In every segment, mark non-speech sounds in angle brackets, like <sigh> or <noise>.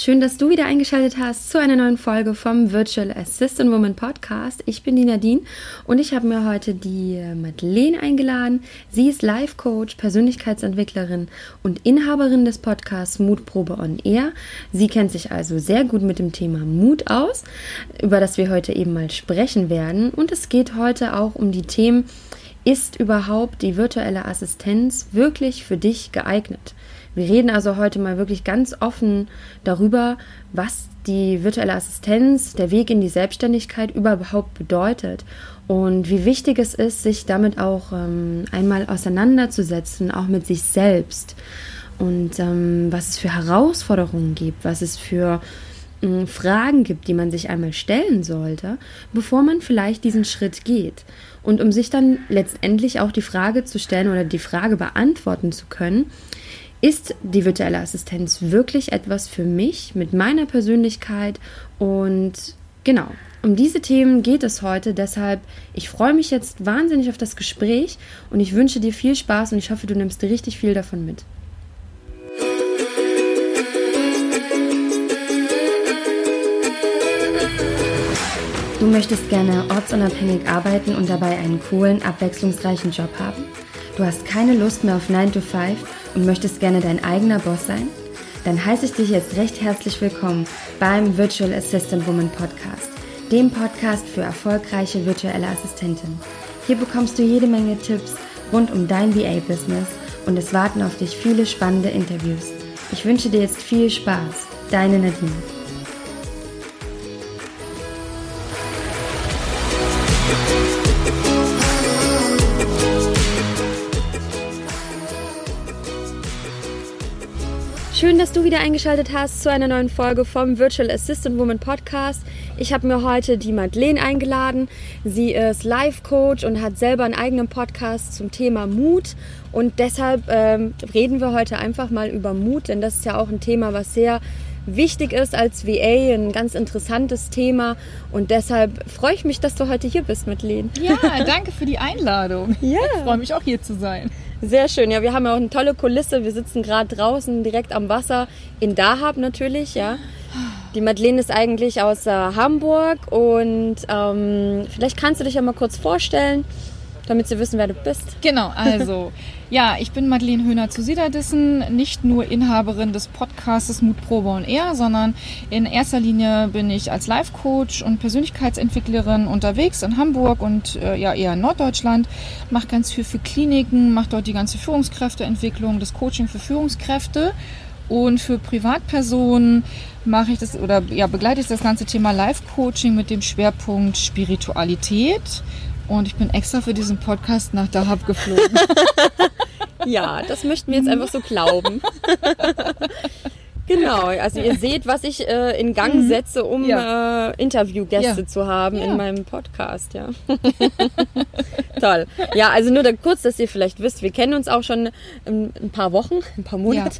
Schön, dass du wieder eingeschaltet hast zu einer neuen Folge vom Virtual Assistant Woman Podcast. Ich bin die Nadine und ich habe mir heute die Madeleine eingeladen. Sie ist Life Coach, Persönlichkeitsentwicklerin und Inhaberin des Podcasts Mutprobe on Air. Sie kennt sich also sehr gut mit dem Thema Mut aus, über das wir heute eben mal sprechen werden. Und es geht heute auch um die Themen, ist überhaupt die virtuelle Assistenz wirklich für dich geeignet? Wir reden also heute mal wirklich ganz offen darüber, was die virtuelle Assistenz, der Weg in die Selbstständigkeit überhaupt bedeutet und wie wichtig es ist, sich damit auch ähm, einmal auseinanderzusetzen, auch mit sich selbst und ähm, was es für Herausforderungen gibt, was es für äh, Fragen gibt, die man sich einmal stellen sollte, bevor man vielleicht diesen Schritt geht. Und um sich dann letztendlich auch die Frage zu stellen oder die Frage beantworten zu können, ist die virtuelle Assistenz wirklich etwas für mich mit meiner Persönlichkeit? Und genau, um diese Themen geht es heute. Deshalb, ich freue mich jetzt wahnsinnig auf das Gespräch und ich wünsche dir viel Spaß und ich hoffe, du nimmst richtig viel davon mit. Du möchtest gerne ortsunabhängig arbeiten und dabei einen coolen, abwechslungsreichen Job haben? Du hast keine Lust mehr auf 9 to 5 und möchtest gerne dein eigener Boss sein? Dann heiße ich dich jetzt recht herzlich willkommen beim Virtual Assistant Woman Podcast, dem Podcast für erfolgreiche virtuelle Assistentinnen. Hier bekommst du jede Menge Tipps rund um dein VA-Business und es warten auf dich viele spannende Interviews. Ich wünsche dir jetzt viel Spaß. Deine Nadine. Schön, dass du wieder eingeschaltet hast zu einer neuen Folge vom Virtual Assistant Woman Podcast. Ich habe mir heute die Madeleine eingeladen. Sie ist Life Coach und hat selber einen eigenen Podcast zum Thema Mut. Und deshalb ähm, reden wir heute einfach mal über Mut, denn das ist ja auch ein Thema, was sehr wichtig ist als VA, ein ganz interessantes Thema. Und deshalb freue ich mich, dass du heute hier bist, Madeleine. Ja, danke für die Einladung. Ja. Ich freue mich auch hier zu sein. Sehr schön. Ja, wir haben ja auch eine tolle Kulisse. Wir sitzen gerade draußen direkt am Wasser in Dahab natürlich, ja. Die Madeleine ist eigentlich aus äh, Hamburg und ähm, vielleicht kannst du dich ja mal kurz vorstellen damit sie wissen, wer du bist. Genau, also <laughs> ja, ich bin Madeleine Höhner zu Siederdissen, nicht nur Inhaberin des Podcasts Mutprobe und Air, sondern in erster Linie bin ich als Life-Coach und Persönlichkeitsentwicklerin unterwegs in Hamburg und äh, ja eher in Norddeutschland, mache ganz viel für Kliniken, mache dort die ganze Führungskräfteentwicklung, das Coaching für Führungskräfte. Und für Privatpersonen mache ich das oder ja, begleite ich das ganze Thema Life-Coaching mit dem Schwerpunkt Spiritualität und ich bin extra für diesen Podcast nach Dahab geflogen. <laughs> <laughs> ja, das möchten wir jetzt einfach so glauben. <laughs> Genau, also ihr seht, was ich äh, in Gang mhm. setze, um ja. äh, Interviewgäste ja. zu haben ja. in meinem Podcast, ja. Toll. Ja, also nur da, kurz, dass ihr vielleicht wisst, wir kennen uns auch schon ein, ein paar Wochen, ein paar Monate.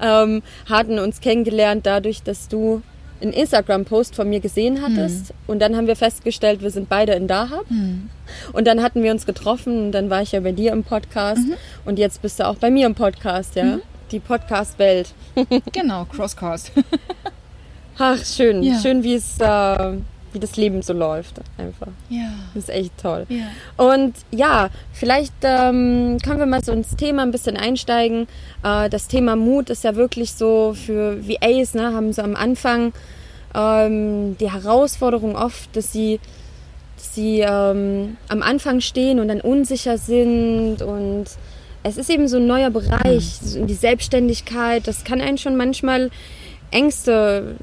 ähm, hatten uns kennengelernt dadurch, dass du einen Instagram-Post von mir gesehen hattest. Hm. Und dann haben wir festgestellt, wir sind beide in Dahab. Hm. Und dann hatten wir uns getroffen und dann war ich ja bei dir im Podcast. Mhm. Und jetzt bist du auch bei mir im Podcast, ja. Mhm. Die Podcast-Welt. genau, Crosscast. Ach, schön. Ja. Schön, wie es äh, wie das Leben so läuft einfach. Ja. Das ist echt toll. Ja. Und ja, vielleicht ähm, können wir mal so ins Thema ein bisschen einsteigen. Äh, das Thema Mut ist ja wirklich so für VAs, ne, haben so am Anfang ähm, die Herausforderung oft, dass sie, dass sie ähm, am Anfang stehen und dann unsicher sind und es ist eben so ein neuer Bereich, mhm. die Selbstständigkeit, das kann einen schon manchmal Ängste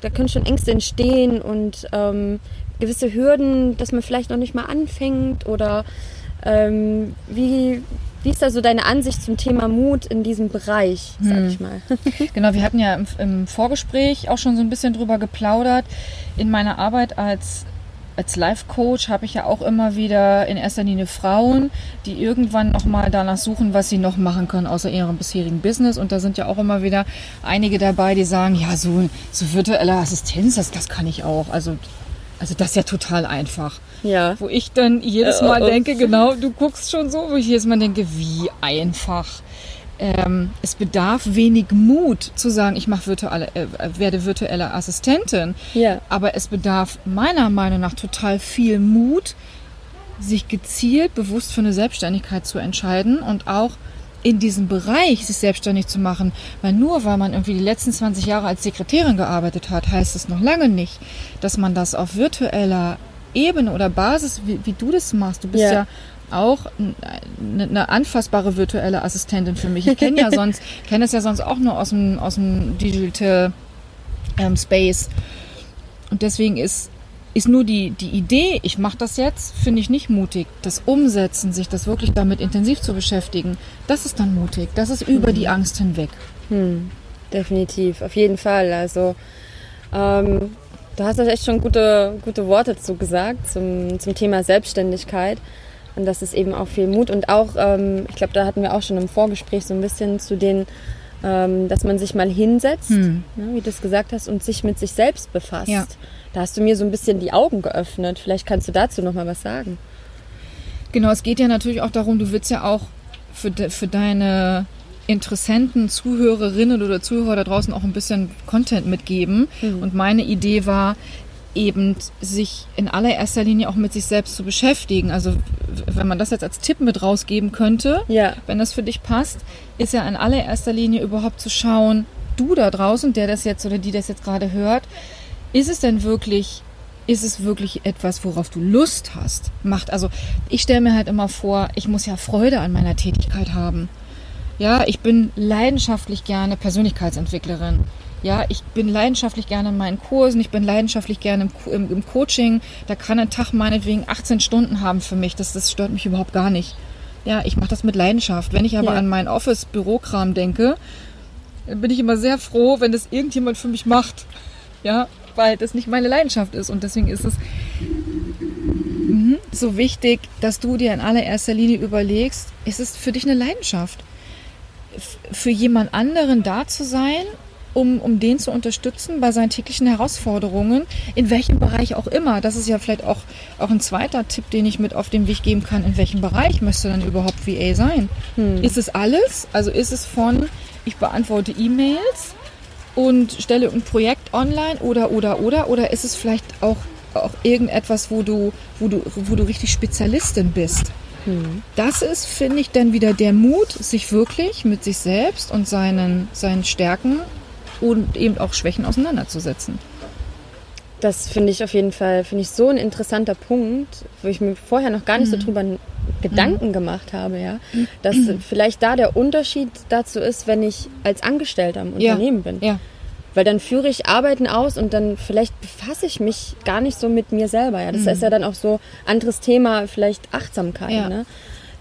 da können schon Ängste entstehen und ähm, gewisse Hürden, dass man vielleicht noch nicht mal anfängt oder ähm, wie, wie ist da so deine Ansicht zum Thema Mut in diesem Bereich, sag hm. ich mal? <laughs> <laughs> genau, wir hatten ja im, im, Vorgespräch auch schon so ein bisschen drüber geplaudert. In meiner Arbeit als als Life-Coach habe ich ja auch immer wieder in erster Linie Frauen, die irgendwann nochmal danach suchen, was sie noch machen können, außer ihrem bisherigen Business. Und da sind ja auch immer wieder einige dabei, die sagen, ja, so, so virtuelle Assistenz, das, das kann ich auch. Also, also das ist ja total einfach. Ja. Wo ich dann jedes Mal äh, denke, genau, du guckst schon so, wo ich jedes Mal denke, wie einfach. Ähm, es bedarf wenig Mut zu sagen, ich mache virtuelle, äh, werde virtuelle Assistentin. Ja. Aber es bedarf meiner Meinung nach total viel Mut, sich gezielt bewusst für eine Selbstständigkeit zu entscheiden und auch in diesem Bereich sich selbstständig zu machen. Weil nur weil man irgendwie die letzten 20 Jahre als Sekretärin gearbeitet hat, heißt es noch lange nicht, dass man das auf virtueller Ebene oder Basis, wie, wie du das machst, du bist ja, Ja. Auch eine, anfassbare virtuelle Assistentin für mich. Ich kenne ja <laughs> sonst, kenne es ja sonst auch nur aus dem, aus dem Digital ähm, Space. Und deswegen ist, ist nur die, die Idee, ich mache das jetzt, finde ich nicht mutig. Das Umsetzen, sich das wirklich damit intensiv zu beschäftigen, das ist dann mutig. Das ist über die Angst hinweg. Hm, definitiv, auf jeden Fall. Also ähm, du hast euch echt schon gute, gute Worte zu gesagt zum, zum Thema Selbstständigkeit. Und das ist eben auch viel Mut. Und auch, ähm, ich glaube, da hatten wir auch schon im Vorgespräch so ein bisschen zu den, ähm, dass man sich mal hinsetzt, Hm. ne, wie du es gesagt hast, und sich mit sich selbst befasst. Ja. Da hast du mir so ein bisschen die Augen geöffnet. Vielleicht kannst du dazu noch mal was sagen. Genau, es geht ja natürlich auch darum, du willst ja auch für, de, für deine Interessenten, Zuhörerinnen oder Zuhörer da draußen auch ein bisschen Content mitgeben. Und meine Idee war eben, sich in allererster Linie auch mit sich selbst zu beschäftigen. Also wenn man das jetzt als Tipp mit rausgeben könnte, Ja. wenn das für dich passt, ist ja in allererster Linie überhaupt zu schauen, du da draußen, der das jetzt oder die das jetzt gerade hört, ist es denn wirklich, ist es wirklich etwas, worauf du Lust hast? Macht, also ich stelle mir halt immer vor, ich muss ja Freude an meiner Tätigkeit haben. Ja, ich bin leidenschaftlich gerne Persönlichkeitsentwicklerin. Ja, ich bin leidenschaftlich gerne in meinen Kursen, ich bin leidenschaftlich gerne im, im, im Coaching. Da kann ein Tag meinetwegen 18 Stunden haben für mich. Das, das stört mich überhaupt gar nicht. Ja, ich mache das mit Leidenschaft. Wenn ich aber Ja. an meinen Office-Bürokram denke, dann bin ich immer sehr froh, wenn das irgendjemand für mich macht. Ja, weil das nicht meine Leidenschaft ist. Und deswegen ist es mhm, so wichtig, dass du dir in allererster Linie überlegst, ist es für dich eine Leidenschaft? Für jemand anderen da zu sein, um, um den zu unterstützen bei seinen täglichen Herausforderungen, in welchem Bereich auch immer. Das ist ja vielleicht auch, auch ein zweiter Tipp, den ich mit auf den Weg geben kann. In welchem Bereich müsste dann überhaupt VA sein? Ist es alles? Also ist es von, ich beantworte E-Mails und stelle ein Projekt online oder, oder, oder? Oder ist es vielleicht auch, auch irgendetwas, wo du, wo, du, wo du richtig Spezialistin bist? Das ist, finde ich, dann wieder der Mut, sich wirklich mit sich selbst und seinen, seinen Stärken und eben auch Schwächen auseinanderzusetzen. Das finde ich auf jeden Fall, finde ich so ein interessanter Punkt, wo ich mir vorher noch gar nicht so drüber Gedanken gemacht habe, ja. Dass vielleicht da der Unterschied dazu ist, wenn ich als Angestellter im Ja. Unternehmen bin. Ja, Weil dann führe ich Arbeiten aus und dann vielleicht befasse ich mich gar nicht so mit mir selber. Ja. Das ist ja dann auch so anderes Thema, vielleicht Achtsamkeit, Ja. ne?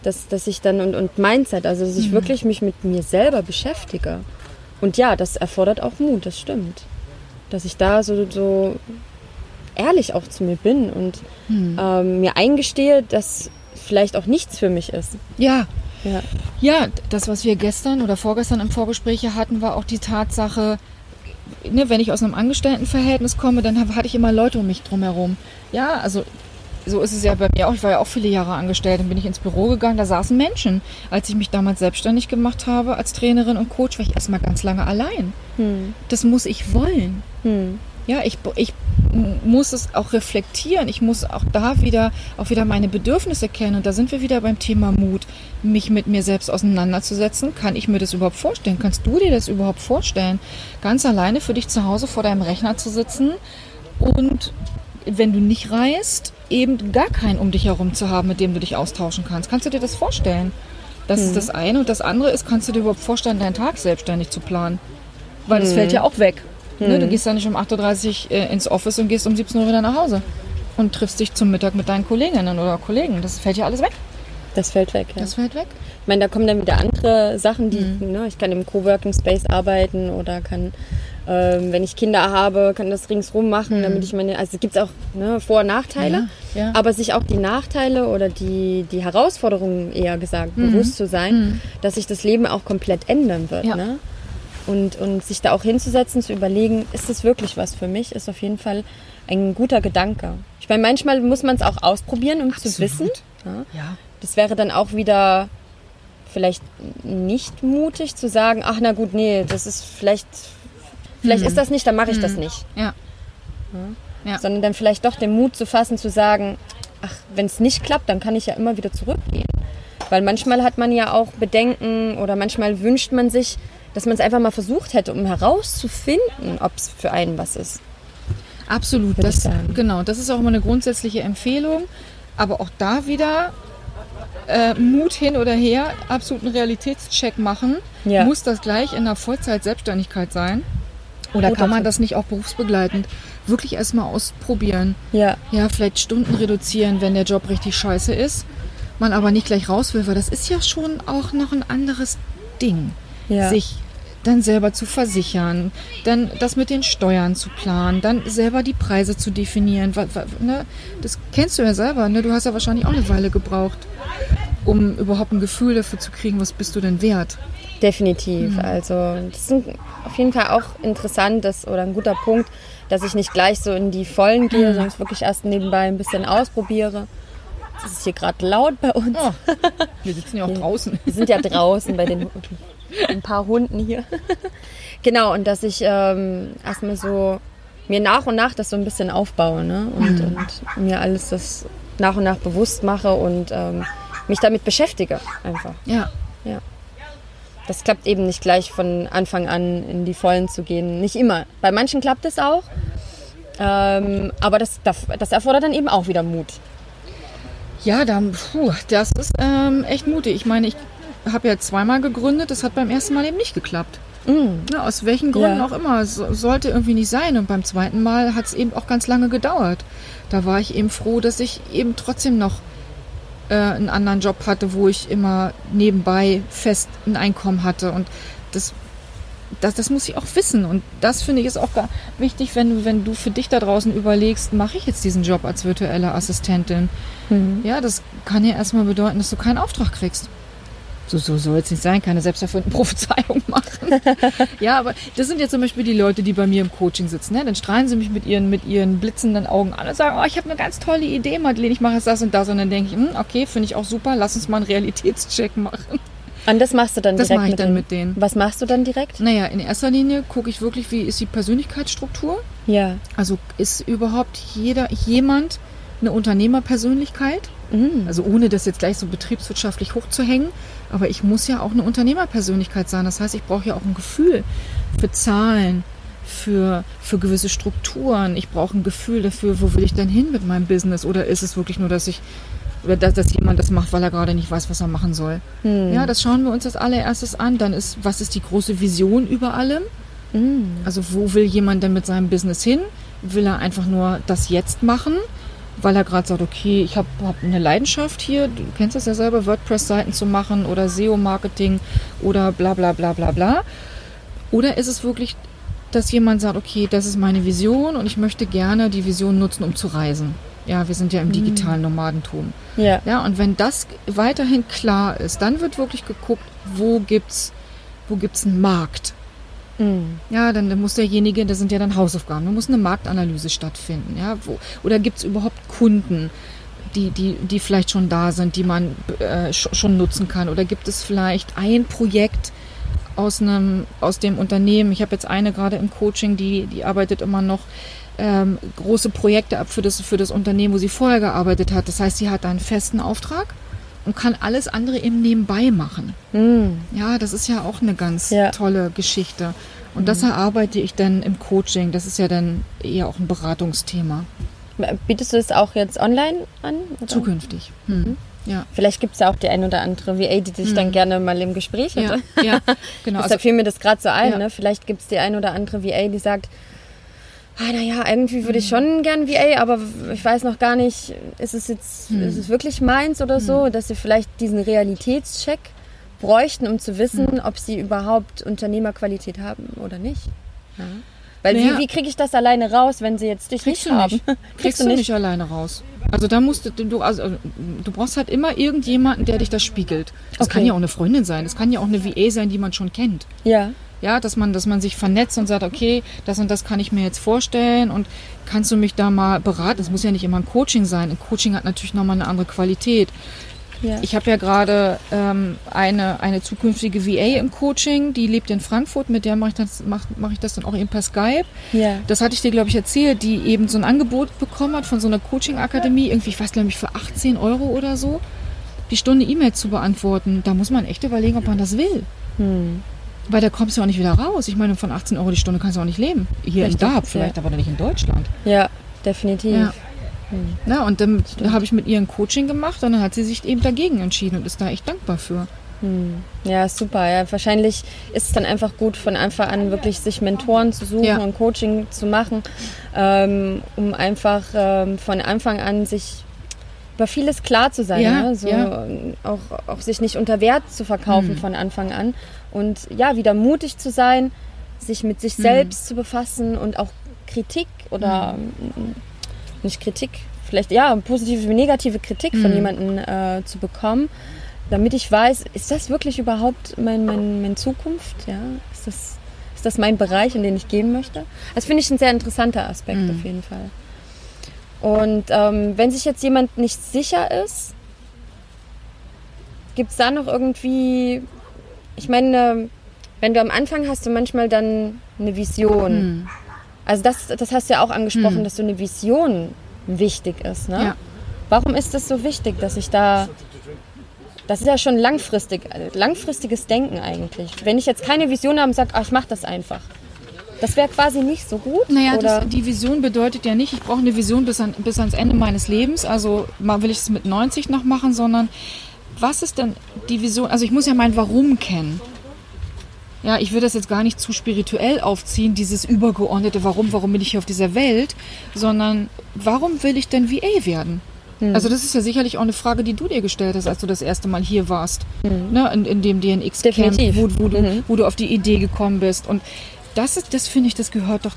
Dass, dass ich dann und, und Mindset, also dass ich wirklich mich mit mir selber beschäftige. Und ja, das erfordert auch Mut, das stimmt. Dass ich da so, so ehrlich auch zu mir bin und ähm, mir eingestehe, dass vielleicht auch nichts für mich ist. ja, Ja. Ja, das, was wir gestern oder vorgestern im Vorgespräch hatten, war auch die Tatsache, ne, wenn ich aus einem Angestelltenverhältnis komme, dann hatte ich immer Leute um mich drumherum. Ja, also so ist es ja bei mir auch. Ich war ja auch viele Jahre angestellt. Dann bin ich ins Büro gegangen, da saßen Menschen. Als ich mich damals selbstständig gemacht habe als Trainerin und Coach, war ich erstmal ganz lange allein. Hm. Das muss ich wollen. Hm. Ja, ich, ich muss es auch reflektieren. Ich muss auch da wieder, auch wieder meine Bedürfnisse kennen. Und da sind wir wieder beim Thema Mut, mich mit mir selbst auseinanderzusetzen. Kann ich mir das überhaupt vorstellen? Kannst du dir das überhaupt vorstellen? Ganz alleine für dich zu Hause vor deinem Rechner zu sitzen und wenn du nicht reist, eben gar keinen um dich herum zu haben, mit dem du dich austauschen kannst. Kannst du dir das vorstellen? Das ist das eine. Und das andere ist, kannst du dir überhaupt vorstellen, deinen Tag selbstständig zu planen? Weil das fällt ja auch weg. Ne, du gehst ja nicht um 8.30 Uhr äh, ins Office und gehst um 17 Uhr wieder nach Hause und triffst dich zum Mittag mit deinen Kolleginnen oder Kollegen. Das fällt ja alles weg. Das fällt weg. Ja. Das fällt weg. Ich meine, da kommen dann wieder andere Sachen, die, ne, ich kann im Coworking Space arbeiten oder kann, ähm, wenn ich Kinder habe, kann das ringsrum machen, damit ich meine, also gibt es auch ne, Vor- und Nachteile, Ja, ja. aber sich auch die Nachteile oder die, die Herausforderungen eher gesagt bewusst zu sein, dass sich das Leben auch komplett ändern wird. Ja. Ne? Und, und sich da auch hinzusetzen, zu überlegen, ist das wirklich was für mich, ist auf jeden Fall ein guter Gedanke. Ich meine, manchmal muss man es auch ausprobieren, um zu Absolut. wissen. Ja? Ja. Das wäre dann auch wieder vielleicht nicht mutig zu sagen, ach na gut, nee, das ist vielleicht, vielleicht ist das nicht, dann mache ich das nicht. Ja. Ja. Sondern dann vielleicht doch den Mut zu fassen, zu sagen, ach, wenn es nicht klappt, dann kann ich ja immer wieder zurückgehen. Weil manchmal hat man ja auch Bedenken oder manchmal wünscht man sich, dass man es einfach mal versucht hätte, um herauszufinden, ob es für einen was ist. Absolut, das, genau. Das ist auch immer eine grundsätzliche Empfehlung. Aber auch da wieder äh, Mut hin oder her, absoluten Realitätscheck machen. Ja. Muss das gleich in einer Vollzeit-Selbstständigkeit sein? Oder kann man das nicht auch berufsbegleitend wirklich erstmal ausprobieren? Ja, Ja, vielleicht Stunden reduzieren, wenn der Job richtig scheiße ist, man aber nicht gleich raus will, weil das ist ja schon auch noch ein anderes Ding, Ja. sich dann selber zu versichern, dann das mit den Steuern zu planen, dann selber die Preise zu definieren. Ne? Das kennst du ja selber, ne? du hast ja wahrscheinlich auch eine Weile gebraucht, um überhaupt ein Gefühl dafür zu kriegen, was bist du denn wert. Definitiv. Mhm. Also das ist auf jeden Fall auch interessant dass, oder ein guter Punkt, dass ich nicht gleich so in die Vollen Mhm. gehe, sondern es wirklich erst nebenbei ein bisschen ausprobiere. Es ist hier gerade laut bei uns. Oh, wir sitzen ja auch <laughs> draußen. Wir sind ja draußen bei den <laughs> ein paar Hunden hier. <laughs> genau, und dass ich ähm, erstmal so mir nach und nach das so ein bisschen aufbaue ne? und, Mhm. und mir alles das nach und nach bewusst mache und ähm, mich damit beschäftige einfach. Ja, Das klappt eben nicht gleich von Anfang an in die Vollen zu gehen. Nicht immer. Bei manchen klappt es auch. Ähm, aber das, das erfordert dann eben auch wieder Mut. Ja, dann, puh, das ist ähm, echt mutig. Ich meine, ich habe ja zweimal gegründet, das hat beim ersten Mal eben nicht geklappt. Ja, aus welchen Gründen Ja. auch immer. Es sollte irgendwie nicht sein. Und beim zweiten Mal hat es eben auch ganz lange gedauert. Da war ich eben froh, dass ich eben trotzdem noch äh, einen anderen Job hatte, wo ich immer nebenbei fest ein Einkommen hatte. Und das, das, das muss ich auch wissen. Und das finde ich ist auch gar wichtig, wenn, wenn du für dich da draußen überlegst, mache ich jetzt diesen Job als virtuelle Assistentin? Ja, das kann ja erstmal bedeuten, dass du keinen Auftrag kriegst. So, so soll es nicht sein, keine selbsterfüllten <laughs> Prophezeiung machen. <laughs> ja, aber das sind ja zum Beispiel die Leute, die bei mir im Coaching sitzen. Ne? Dann strahlen sie mich mit ihren, mit ihren blitzenden Augen an und sagen, oh, ich habe eine ganz tolle Idee, Madeleine, ich mache jetzt das und das. Und dann denke ich, hm, okay, finde ich auch super, lass uns mal einen Realitätscheck machen. Und das machst du dann Das direkt mache ich mit dann den- mit denen. Was machst du dann direkt? Naja, in erster Linie gucke ich wirklich, wie ist die Persönlichkeitsstruktur. Ja. Also ist überhaupt jeder, jemand eine Unternehmerpersönlichkeit? Mhm. Also ohne das jetzt gleich so betriebswirtschaftlich hochzuhängen. Aber ich muss ja auch eine Unternehmerpersönlichkeit sein. Das heißt, ich brauche ja auch ein Gefühl für Zahlen, für, für gewisse Strukturen. Ich brauche ein Gefühl dafür, wo will ich denn hin mit meinem Business? Oder ist es wirklich nur, dass ich oder dass, dass jemand das macht, weil er gerade nicht weiß, was er machen soll. Ja, das schauen wir uns als allererstes an. Dann ist, was ist die große Vision über allem? Also wo will jemand denn mit seinem Business hin? Will er einfach nur das jetzt machen? Weil er gerade sagt, okay, ich habe hab eine Leidenschaft hier, du kennst das ja selber, WordPress-Seiten zu machen oder SEO-Marketing oder bla bla bla bla bla. Oder ist es wirklich, dass jemand sagt, okay, das ist meine Vision und ich möchte gerne die Vision nutzen, um zu reisen. Ja, wir sind ja im digitalen Nomadentum. Ja. Ja, und wenn das weiterhin klar ist, dann wird wirklich geguckt, wo gibt's, wo gibt's einen Markt. Mhm. Ja, dann muss derjenige, das sind ja dann Hausaufgaben, da muss eine Marktanalyse stattfinden. Ja, wo, oder gibt es überhaupt Kunden, die, die, die vielleicht schon da sind, die man äh, sch- schon nutzen kann? Oder gibt es vielleicht ein Projekt aus, einem, aus dem Unternehmen? Ich habe jetzt eine gerade im Coaching, die, die arbeitet immer noch ähm, große Projekte ab für das, für das Unternehmen, wo sie vorher gearbeitet hat. Das heißt, sie hat einen festen Auftrag und kann alles andere eben nebenbei machen. Mhm. Ja, das ist ja auch eine ganz Ja. tolle Geschichte. Und das erarbeite ich dann im Coaching. Das ist ja dann eher auch ein Beratungsthema. Bietest du es auch jetzt online an? oder? Zukünftig. Hm. Ja. Vielleicht gibt es ja auch die ein oder andere VA, die dich dann gerne mal im Gespräch Ja, hätte. ja, <laughs> genau. Deshalb fiel mir das gerade so ein. Ja. Ne? Vielleicht gibt es die ein oder andere VA, die sagt, ah, naja, irgendwie würde ich schon gern VA, aber ich weiß noch gar nicht, ist es jetzt, Mhm. ist es wirklich meins oder so, dass sie vielleicht diesen Realitätscheck bräuchten, um zu wissen, Mhm. ob sie überhaupt Unternehmerqualität haben oder nicht. Ja. Weil Naja. wie, wie kriege ich das alleine raus, wenn sie jetzt dich Kriegst nicht du haben? nicht. <laughs> Kriegst du nicht alleine raus. Also da musst du, du, also, du brauchst halt immer irgendjemanden, der dich das spiegelt. Das Okay. kann ja auch eine Freundin sein. Das kann ja auch eine VA sein, die man schon kennt. Ja. Ja, dass man, dass man sich vernetzt und sagt, okay, das und das kann ich mir jetzt vorstellen und kannst du mich da mal beraten? Es muss ja nicht immer ein Coaching sein. Ein Coaching hat natürlich nochmal eine andere Qualität. Ja. Ich habe ja gerade ähm, eine, eine zukünftige VA im Coaching, die lebt in Frankfurt, mit der mache ich, das, mach, mach ich das dann auch eben per Skype. Ja. Das hatte ich dir, glaube ich, erzählt, die eben so ein Angebot bekommen hat von so einer Coaching-Akademie, irgendwie, ich weiß, glaube ich, für 18 Euro oder so, die Stunde E-Mail zu beantworten. Da muss man echt überlegen, ob man das will. Hm. Weil da kommst du auch nicht wieder raus. Ich meine, von 18 Euro die Stunde kannst du auch nicht leben. Hier in Darb vielleicht, ja. aber nicht in Deutschland. Ja, definitiv. Ja. Hm. Ja, und dann habe ich mit ihr ein Coaching gemacht und dann hat sie sich eben dagegen entschieden und ist da echt dankbar für. Hm. Ja, super. Ja, wahrscheinlich ist es dann einfach gut, von Anfang an wirklich sich Mentoren zu suchen ja. und Coaching zu machen, ähm, um einfach ähm, von Anfang an sich über vieles klar zu sein. Ja, ne? so, ja. auch, auch sich nicht unter Wert zu verkaufen hm. von Anfang an. Und ja, wieder mutig zu sein, sich mit sich hm. selbst zu befassen und auch Kritik oder hm nicht Kritik, vielleicht ja, positive wie negative Kritik mhm. von jemandem äh, zu bekommen, damit ich weiß, ist das wirklich überhaupt mein, mein, meine Zukunft? Ja? Ist, das, ist das mein Bereich, in den ich gehen möchte? Das finde ich ein sehr interessanter Aspekt mhm. auf jeden Fall. Und ähm, wenn sich jetzt jemand nicht sicher ist, gibt es da noch irgendwie, ich meine, wenn du am Anfang hast du manchmal dann eine Vision. Mhm. Also das, das hast du ja auch angesprochen, hm. dass so eine Vision wichtig ist. Ne? Ja. Warum ist das so wichtig, dass ich da... Das ist ja schon langfristig, langfristiges Denken eigentlich. Wenn ich jetzt keine Vision habe und sage, ach, ich mache das einfach. Das wäre quasi nicht so gut. Naja, das, die Vision bedeutet ja nicht, ich brauche eine Vision bis, an, bis ans Ende meines Lebens. Also mal will ich es mit 90 noch machen, sondern was ist denn die Vision? Also ich muss ja mein Warum kennen. Ja, ich will das jetzt gar nicht zu spirituell aufziehen, dieses übergeordnete Warum, warum bin ich hier auf dieser Welt, sondern warum will ich denn VA werden? Hm. Also das ist ja sicherlich auch eine Frage, die du dir gestellt hast, als du das erste Mal hier warst, hm. ne, in, in dem DNX-Camp, wo, wo, du, mhm. wo du auf die Idee gekommen bist. Und das ist, das finde ich, das gehört doch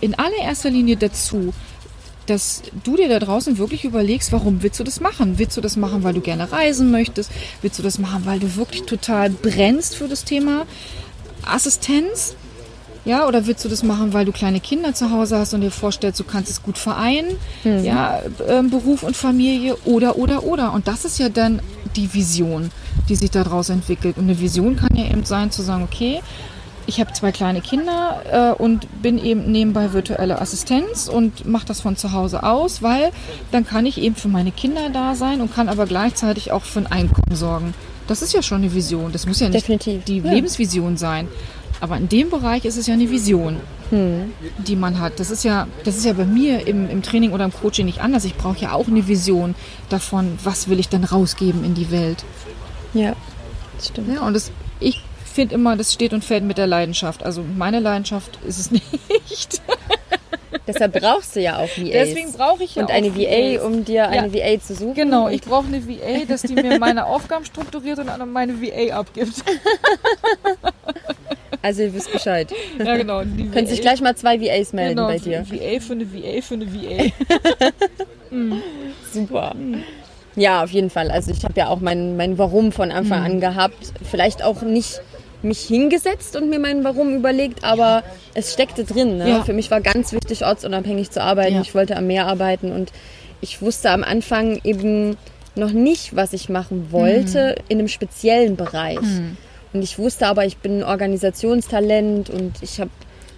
in allererster Linie dazu, dass du dir da draußen wirklich überlegst, warum willst du das machen? Willst du das machen, weil du gerne reisen möchtest? Willst du das machen, weil du wirklich total brennst für das Thema? Assistenz? Ja, oder willst du das machen, weil du kleine Kinder zu Hause hast und dir vorstellst, du kannst es gut vereinen? Mhm. Ja, äh, Beruf und Familie oder, oder, oder. Und das ist ja dann die Vision, die sich daraus entwickelt. Und eine Vision kann ja eben sein, zu sagen, okay, ich habe zwei kleine Kinder äh, und bin eben nebenbei virtuelle Assistenz und mache das von zu Hause aus, weil dann kann ich eben für meine Kinder da sein und kann aber gleichzeitig auch für ein Einkommen sorgen. Das ist ja schon eine Vision. Das muss ja nicht Definitiv. die ja. Lebensvision sein. Aber in dem Bereich ist es ja eine Vision, hm. die man hat. Das ist ja, das ist ja bei mir im, im Training oder im Coaching nicht anders. Ich brauche ja auch eine Vision davon, was will ich denn rausgeben in die Welt. Ja, das stimmt. Ja, und das, ich finde immer, das steht und fällt mit der Leidenschaft. Also meine Leidenschaft ist es <laughs> nicht. Deshalb brauchst du ja auch VAs. Deswegen brauche ich ja Und eine VA, um dir eine ja. VA zu suchen. Genau, ich brauche eine VA, dass die mir meine Aufgaben strukturiert und an meine VA abgibt. <laughs> Also ihr wisst Bescheid. Ja, genau. Können sich gleich mal zwei VAs melden genau, bei dir. VA für eine VA für eine VA. <laughs> mhm. Super. Ja, auf jeden Fall. Also ich habe ja auch mein, mein Warum von Anfang mhm. an gehabt. Vielleicht auch nicht mich hingesetzt und mir mein Warum überlegt, aber ja. es steckte drin. Ne? Ja. Für mich war ganz wichtig, ortsunabhängig zu arbeiten. Ja. Ich wollte am Meer arbeiten und ich wusste am Anfang eben noch nicht, was ich machen wollte mhm. in einem speziellen Bereich. Mhm. Und ich wusste aber, ich bin ein Organisationstalent und ich habe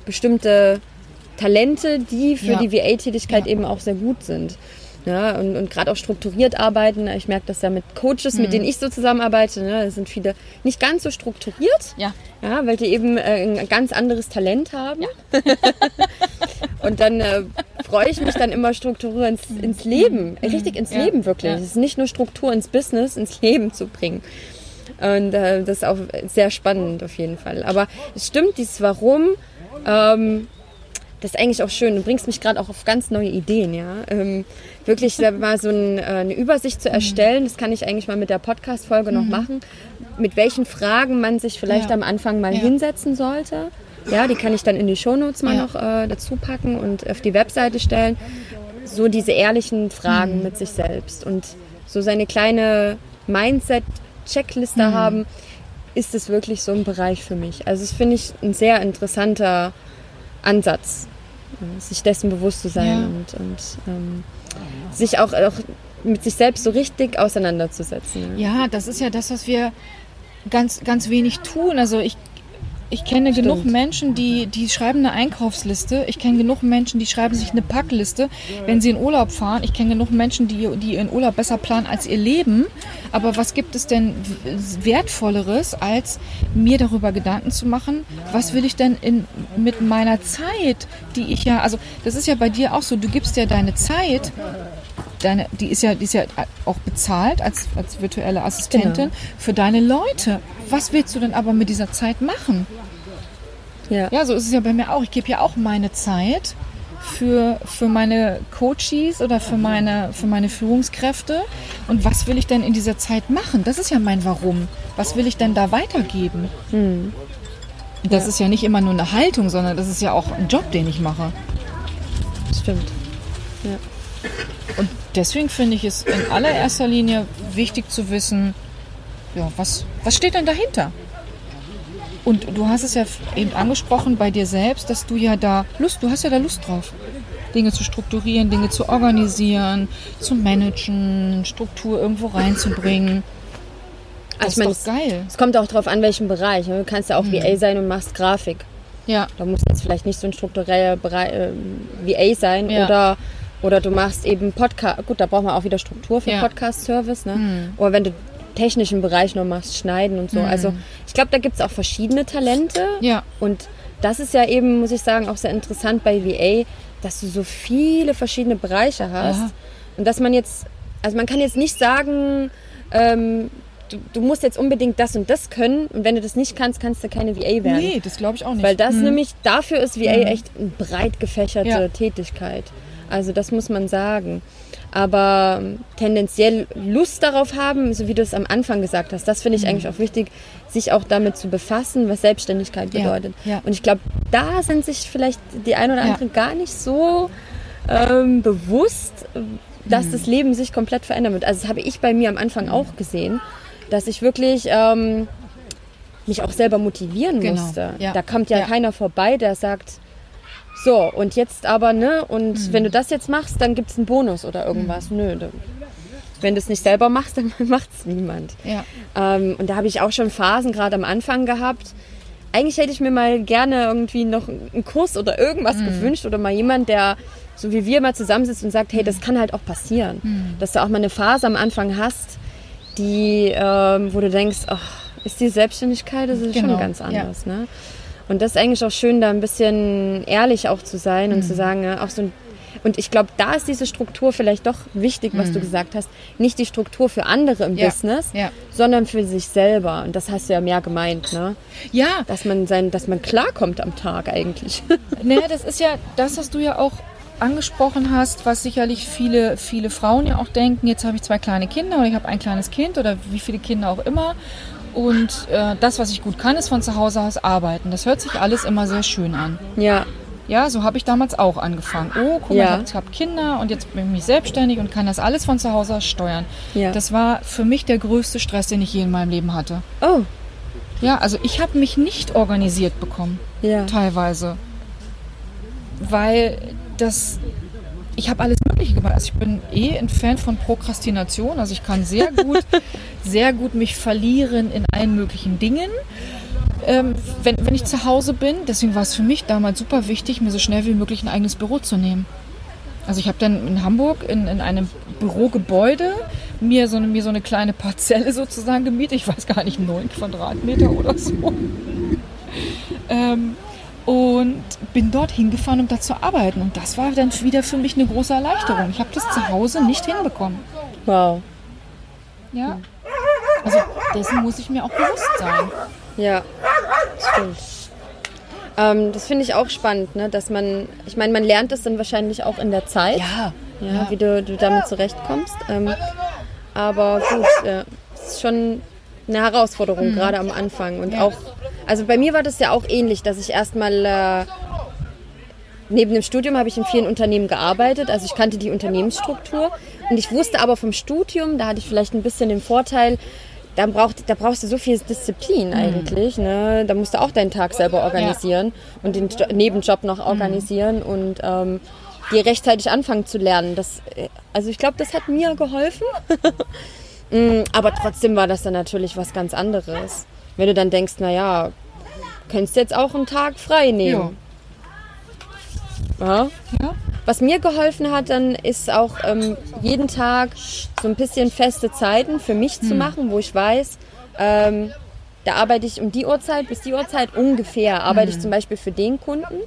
bestimmte Talente, die für die VA-Tätigkeit eben auch sehr gut sind. Ja, und, und gerade auch strukturiert arbeiten. Ich merke das ja mit Coaches, mhm. mit denen ich so zusammenarbeite. Ne, sind viele nicht ganz so strukturiert. Ja. Ja, weil die eben äh, ein ganz anderes Talent haben. Ja. <laughs> und dann äh, freue ich mich dann immer, Struktur ins, ins Leben, mhm. richtig ins ja. Leben wirklich. Es ist nicht nur Struktur ins Business, ins Leben zu bringen. Und äh, das ist auch sehr spannend auf jeden Fall. Aber es stimmt, dieses Warum. Ähm, das ist eigentlich auch schön. Du bringst mich gerade auch auf ganz neue Ideen, ja. Ähm, wirklich mal so ein, äh, eine Übersicht zu erstellen, das kann ich eigentlich mal mit der Podcast-Folge mhm. noch machen, mit welchen Fragen man sich vielleicht ja. am Anfang mal ja. hinsetzen sollte. Ja, die kann ich dann in die Shownotes mal ja. noch äh, dazu packen und auf die Webseite stellen. So diese ehrlichen Fragen mhm. mit sich selbst und so seine kleine Mindset-Checkliste mhm. haben, ist es wirklich so ein Bereich für mich. Also das finde ich ein sehr interessanter Ansatz sich dessen bewusst zu sein und, und ähm, sich auch, auch mit sich selbst so richtig auseinanderzusetzen. Ne? Ja, das ist ja das, was wir ganz, ganz wenig tun. Also ich ich kenne Stimmt. genug Menschen, die, die schreiben eine Einkaufsliste. Ich kenne genug Menschen, die schreiben sich eine Packliste, wenn sie in Urlaub fahren. Ich kenne genug Menschen, die, die ihren Urlaub besser planen als ihr Leben. Aber was gibt es denn Wertvolleres, als mir darüber Gedanken zu machen, was will ich denn in, mit meiner Zeit, die ich ja, also das ist ja bei dir auch so, du gibst ja deine Zeit deine, die ist ja, die ist ja auch bezahlt als, als virtuelle Assistentin genau. für deine Leute. Was willst du denn aber mit dieser Zeit machen? Ja. ja, so ist es ja bei mir auch. Ich gebe ja auch meine Zeit für, für meine Coaches oder für meine, für meine Führungskräfte. Und was will ich denn in dieser Zeit machen? Das ist ja mein Warum. Was will ich denn da weitergeben? Hm. Das ja. ist ja nicht immer nur eine Haltung, sondern das ist ja auch ein Job, den ich mache. Stimmt. Ja. Und deswegen finde ich es in allererster Linie wichtig zu wissen, ja, was, was steht denn dahinter? Und du hast es ja eben angesprochen bei dir selbst, dass du ja da Lust, du hast ja da Lust drauf. Dinge zu strukturieren, Dinge zu organisieren, zu managen, Struktur irgendwo reinzubringen. Das also ich ist meine, doch geil. Es kommt auch darauf an, welchen Bereich. Ne? Du kannst ja auch mhm. VA sein und machst Grafik. Ja. Da muss jetzt vielleicht nicht so ein struktureller Bereich, äh, VA sein ja. oder oder du machst eben Podcast, gut, da braucht man auch wieder Struktur für ja. Podcast-Service, ne? Mhm. Oder wenn du technischen Bereich noch machst, schneiden und so. Mhm. Also ich glaube, da gibt es auch verschiedene Talente. Ja. Und das ist ja eben, muss ich sagen, auch sehr interessant bei VA, dass du so viele verschiedene Bereiche hast. Ja. Und dass man jetzt, also man kann jetzt nicht sagen, ähm, du, du, musst jetzt unbedingt das und das können und wenn du das nicht kannst, kannst du keine VA werden. Nee, das glaube ich auch nicht. Weil das mhm. nämlich, dafür ist VA mhm. echt eine breit gefächerte ja. Tätigkeit. Also das muss man sagen. Aber tendenziell Lust darauf haben, so wie du es am Anfang gesagt hast, das finde ich mhm. eigentlich auch wichtig, sich auch damit zu befassen, was Selbstständigkeit bedeutet. Ja, ja. Und ich glaube, da sind sich vielleicht die ein oder anderen ja. gar nicht so ähm, bewusst, dass mhm. das Leben sich komplett verändern wird. Also das habe ich bei mir am Anfang mhm. auch gesehen, dass ich wirklich ähm, mich auch selber motivieren genau. musste. Da kommt ja, keiner vorbei, der sagt, so, und jetzt aber, ne? Und mhm. wenn du das jetzt machst, dann gibt es einen Bonus oder irgendwas. Mhm. Nö. Wenn du es nicht selber machst, dann <laughs> macht es niemand. Ja. Ähm, und da habe ich auch schon Phasen gerade am Anfang gehabt. Eigentlich hätte ich mir mal gerne irgendwie noch einen Kurs oder irgendwas mhm. gewünscht oder mal jemand, der so wie wir mal zusammensitzt und sagt, hey, das mhm. kann halt auch passieren. Mhm. Dass du auch mal eine Phase am Anfang hast, die, ähm, wo du denkst, ach, ist die Selbstständigkeit, das ist genau. schon ganz anders. Ja. Ne? Und das ist eigentlich auch schön, da ein bisschen ehrlich auch zu sein mhm. und zu sagen, auch so ein und ich glaube, da ist diese Struktur vielleicht doch wichtig, was mhm. du gesagt hast. Nicht die Struktur für andere im ja. Business, ja. sondern für sich selber. Und das hast du ja mehr gemeint, ne? Ja. Dass man sein, dass man klarkommt am Tag eigentlich. <laughs> Naja, das ist ja das, was du ja auch angesprochen hast, was sicherlich viele, viele Frauen ja auch denken, jetzt habe ich zwei kleine Kinder oder ich habe ein kleines Kind oder wie viele Kinder auch immer und äh, das, was ich gut kann, ist von zu Hause aus arbeiten. Das hört sich alles immer sehr schön an. Ja. Ja, so habe ich damals auch angefangen. Oh, guck mal, ja. ich habe hab Kinder und jetzt bin ich selbstständig und kann das alles von zu Hause aus steuern. Ja. Das war für mich der größte Stress, den ich je in meinem Leben hatte. Oh. Ja, also ich habe mich nicht organisiert bekommen. Ja. Teilweise. Weil das ich habe alles Mögliche gemacht. Also ich bin eh ein Fan von Prokrastination. Also ich kann sehr gut, <laughs> sehr gut mich verlieren in allen möglichen Dingen. Ähm, wenn, wenn ich zu Hause bin, deswegen war es für mich damals super wichtig, mir so schnell wie möglich ein eigenes Büro zu nehmen. Also ich habe dann in Hamburg in, in einem Bürogebäude mir so, eine, mir so eine kleine Parzelle <laughs> sozusagen gemietet. Ich weiß gar nicht, neun Quadratmeter oder so. <laughs> ähm, und bin dort hingefahren, um da zu arbeiten. Und das war dann wieder für mich eine große Erleichterung. Ich habe das zu Hause nicht hinbekommen. Wow. Ja. Also dessen muss ich mir auch bewusst sein. Ja, stimmt. Ähm, das finde ich auch spannend, ne? dass man, ich meine, man lernt das dann wahrscheinlich auch in der Zeit, ja, ja, ja. wie du, du damit zurechtkommst. Ähm, aber gut, ja, ist schon eine Herausforderung, mhm. gerade am Anfang. Und ja. auch, also bei mir war das ja auch ähnlich, dass ich erstmal äh, neben dem Studium habe ich in vielen Unternehmen gearbeitet, also ich kannte die Unternehmensstruktur und ich wusste aber vom Studium, da hatte ich vielleicht ein bisschen den Vorteil, da, braucht, da brauchst du so viel Disziplin mhm. eigentlich. Ne? Da musst du auch deinen Tag selber organisieren ja. und den Nebenjob noch mhm. organisieren. Mhm. Und ähm, die rechtzeitig anfangen zu lernen. Das, äh, also ich glaube, das hat mir geholfen. <laughs> Mm, Aber trotzdem war das dann natürlich was ganz anderes. Wenn du dann denkst, naja, könntest jetzt auch einen Tag frei nehmen. Ja. Ja. Was mir geholfen hat, dann ist auch ähm, jeden Tag so ein bisschen feste Zeiten für mich zu machen, wo ich weiß, ähm, da arbeite ich um die Uhrzeit bis die Uhrzeit ungefähr, arbeite ich zum Beispiel für den Kunden.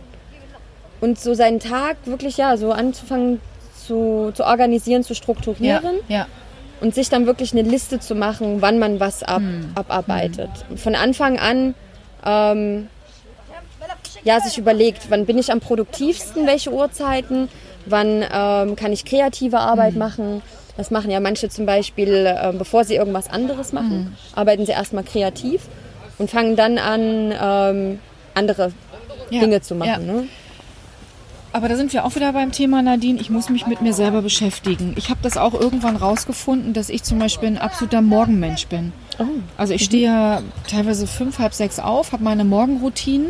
Und so seinen Tag wirklich, ja, so anzufangen zu, zu organisieren, zu Ja. strukturieren Ja. Und sich dann wirklich eine Liste zu machen, wann man was ab, abarbeitet. Und Von Anfang an ähm, ja, sich überlegt, wann bin ich am produktivsten, welche Uhrzeiten, wann ähm, kann ich kreative Arbeit machen. Das machen ja manche zum Beispiel, ähm, bevor sie irgendwas anderes machen, arbeiten sie erstmal kreativ und fangen dann an, ähm, andere Ja. Dinge zu machen. Ja. Ne? Aber da sind wir auch wieder beim Thema Nadine. Ich muss mich mit mir selber beschäftigen. Ich habe das auch irgendwann rausgefunden, dass ich zum Beispiel ein absoluter Morgenmensch bin. Oh. Also ich stehe ja teilweise fünf, halb sechs auf, habe meine Morgenroutinen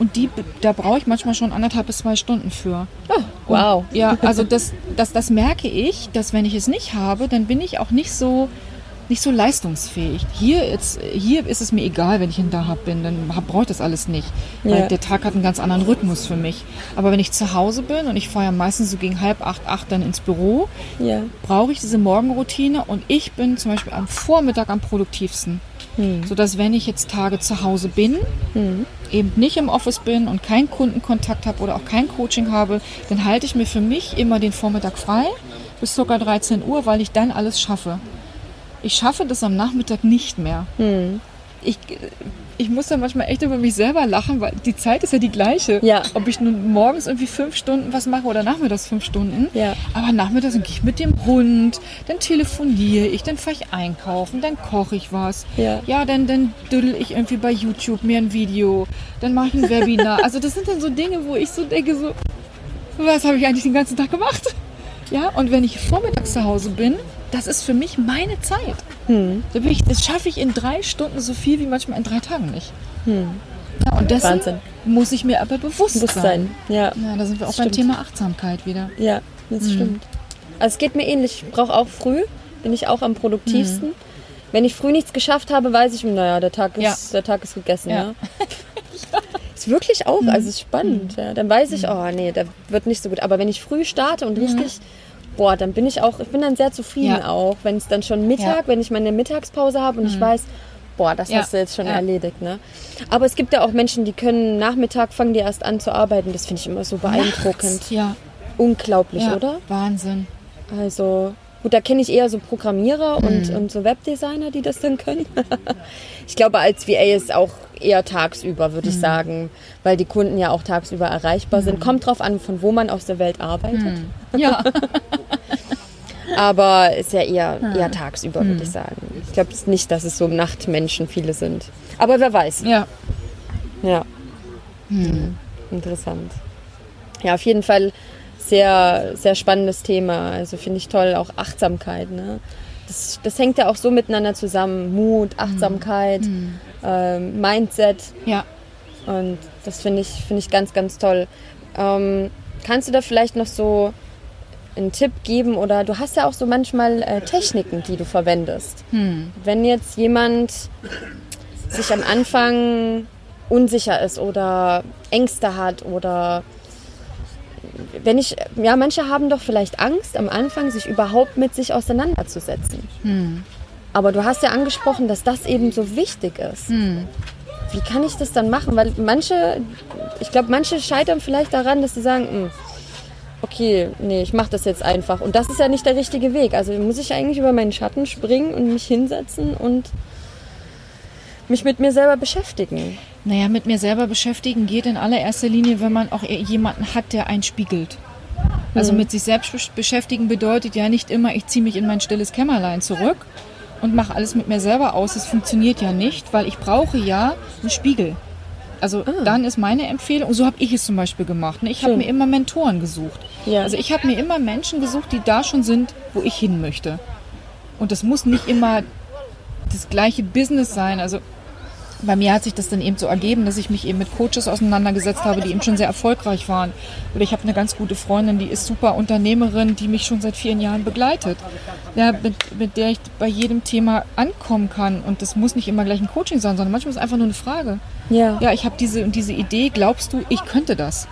und die, da brauche ich manchmal schon anderthalb bis zwei Stunden für. Oh, wow. Ja, also <laughs> das, das, das merke ich, dass wenn ich es nicht habe, dann bin ich auch nicht so, nicht so leistungsfähig. Hier, jetzt, hier ist es mir egal, wenn ich in Dahab bin, dann hab- brauche ich das alles nicht. Weil Ja. der Tag hat einen ganz anderen Rhythmus für mich. Aber wenn ich zu Hause bin und ich fahre ja meistens so gegen halb acht, acht dann ins Büro, Ja. brauche ich diese Morgenroutine und ich bin zum Beispiel am Vormittag am produktivsten. Sodass wenn ich jetzt Tage zu Hause bin, eben nicht im Office bin und keinen Kundenkontakt habe oder auch kein Coaching habe, dann halte ich mir für mich immer den Vormittag frei bis ca. 13 Uhr, weil ich dann alles schaffe. Ich schaffe das am Nachmittag nicht mehr. Ich, ich muss dann manchmal echt über mich selber lachen, weil die Zeit ist ja die gleiche. Ja. Ob ich nun morgens irgendwie fünf Stunden was mache oder nachmittags fünf Stunden. Ja. Aber nachmittags gehe ich mit dem Hund, dann telefoniere ich, dann fahre ich einkaufen, dann koche ich was. Ja. ja dann, dann düdel ich irgendwie bei YouTube mir ein Video, dann mache ich ein Webinar. Also das sind dann so Dinge, wo ich so denke, so, was habe ich eigentlich den ganzen Tag gemacht? Ja, und wenn ich vormittags zu Hause bin, das ist für mich meine Zeit. Hm. Das schaffe ich in drei Stunden so viel wie manchmal in drei Tagen nicht. Ja, und dessen Hm. Wahnsinn. muss ich mir aber bewusst sein. Bewusstsein. Ja. Ja, da sind wir auch beim. Thema Achtsamkeit wieder. Ja, das stimmt. Also es geht mir ähnlich. Ich brauche auch früh, bin ich auch am produktivsten. Wenn ich früh nichts geschafft habe, weiß ich, naja, der Tag ist, Ja. der Tag ist gegessen. Ja. Ja. <laughs> <laughs> ist wirklich auch, also ist spannend. Ja. Dann weiß ich, oh nee, der wird nicht so gut. Aber wenn ich früh starte und richtig, boah, dann bin ich auch, ich bin dann sehr zufrieden Ja. auch. Wenn es dann schon Mittag, Ja. wenn ich meine Mittagspause habe und ich weiß, boah, das Ja. hast du jetzt schon erledigt. Ne? Aber es gibt ja auch Menschen, die können Nachmittag fangen die erst an zu arbeiten. Das finde ich immer so beeindruckend. Nachts, Ja, Unglaublich, oder? Wahnsinn. Also, gut, da kenne ich eher so Programmierer und, Mhm. und so Webdesigner, die das dann können. <laughs> ich glaube, als VA ist auch eher tagsüber, würde ich Mhm. sagen, weil die Kunden ja auch tagsüber erreichbar sind. Kommt drauf an, von wo man aus der Welt arbeitet. Mhm. <laughs> Ja, Aber ist ja eher, Mhm. eher tagsüber, würde ich sagen. Ich glaube nicht, dass es so Nachtmenschen viele sind. Aber wer weiß. ja. Ja. Interessant. Ja, auf jeden Fall sehr, sehr spannendes Thema. Also finde ich toll, auch Achtsamkeit. Ne? Das, das hängt ja auch so miteinander zusammen. Mut, Achtsamkeit, ähm, Mindset. Ja. Und das finde ich, finde ich ganz, ganz toll. Ähm, kannst du da vielleicht noch so einen Tipp geben? Oder du hast ja auch so manchmal äh, Techniken, die du verwendest. Wenn jetzt jemand sich am Anfang unsicher ist oder Ängste hat oder wenn ich, ja, manche haben doch vielleicht Angst am Anfang, sich überhaupt mit sich auseinanderzusetzen. Aber du hast ja angesprochen, dass das eben so wichtig ist. Wie kann ich das dann machen? Weil manche, ich glaube, manche scheitern vielleicht daran, dass sie sagen, "Hm, okay, nee, ich mache das jetzt einfach. Und das ist ja nicht der richtige Weg. Also muss ich eigentlich über meinen Schatten springen und mich hinsetzen und mich mit mir selber beschäftigen. Naja, mit mir selber beschäftigen geht in allererster Linie, wenn man auch jemanden hat, der einen spiegelt. Also mit sich selbst besch- beschäftigen bedeutet ja nicht immer, ich ziehe mich in mein stilles Kämmerlein zurück und mache alles mit mir selber aus. Das funktioniert ja nicht, weil ich brauche ja einen Spiegel. Also dann ist meine Empfehlung, und so habe ich es zum Beispiel gemacht. Ne? Ich habe mir immer Mentoren gesucht. Ja. Also ich habe mir immer Menschen gesucht, die da schon sind, wo ich hin möchte. Und das muss nicht immer das gleiche Business sein. Also bei mir hat sich das dann eben so ergeben, dass ich mich eben mit Coaches auseinandergesetzt habe, die eben schon sehr erfolgreich waren. Oder ich habe eine ganz gute Freundin, die ist super Unternehmerin, die mich schon seit vielen Jahren begleitet. Ja, mit, mit der ich bei jedem Thema ankommen kann. Und das muss nicht immer gleich ein Coaching sein, sondern manchmal ist es einfach nur eine Frage. Ja. Ja, ich habe diese diese Idee, glaubst du, ich könnte das?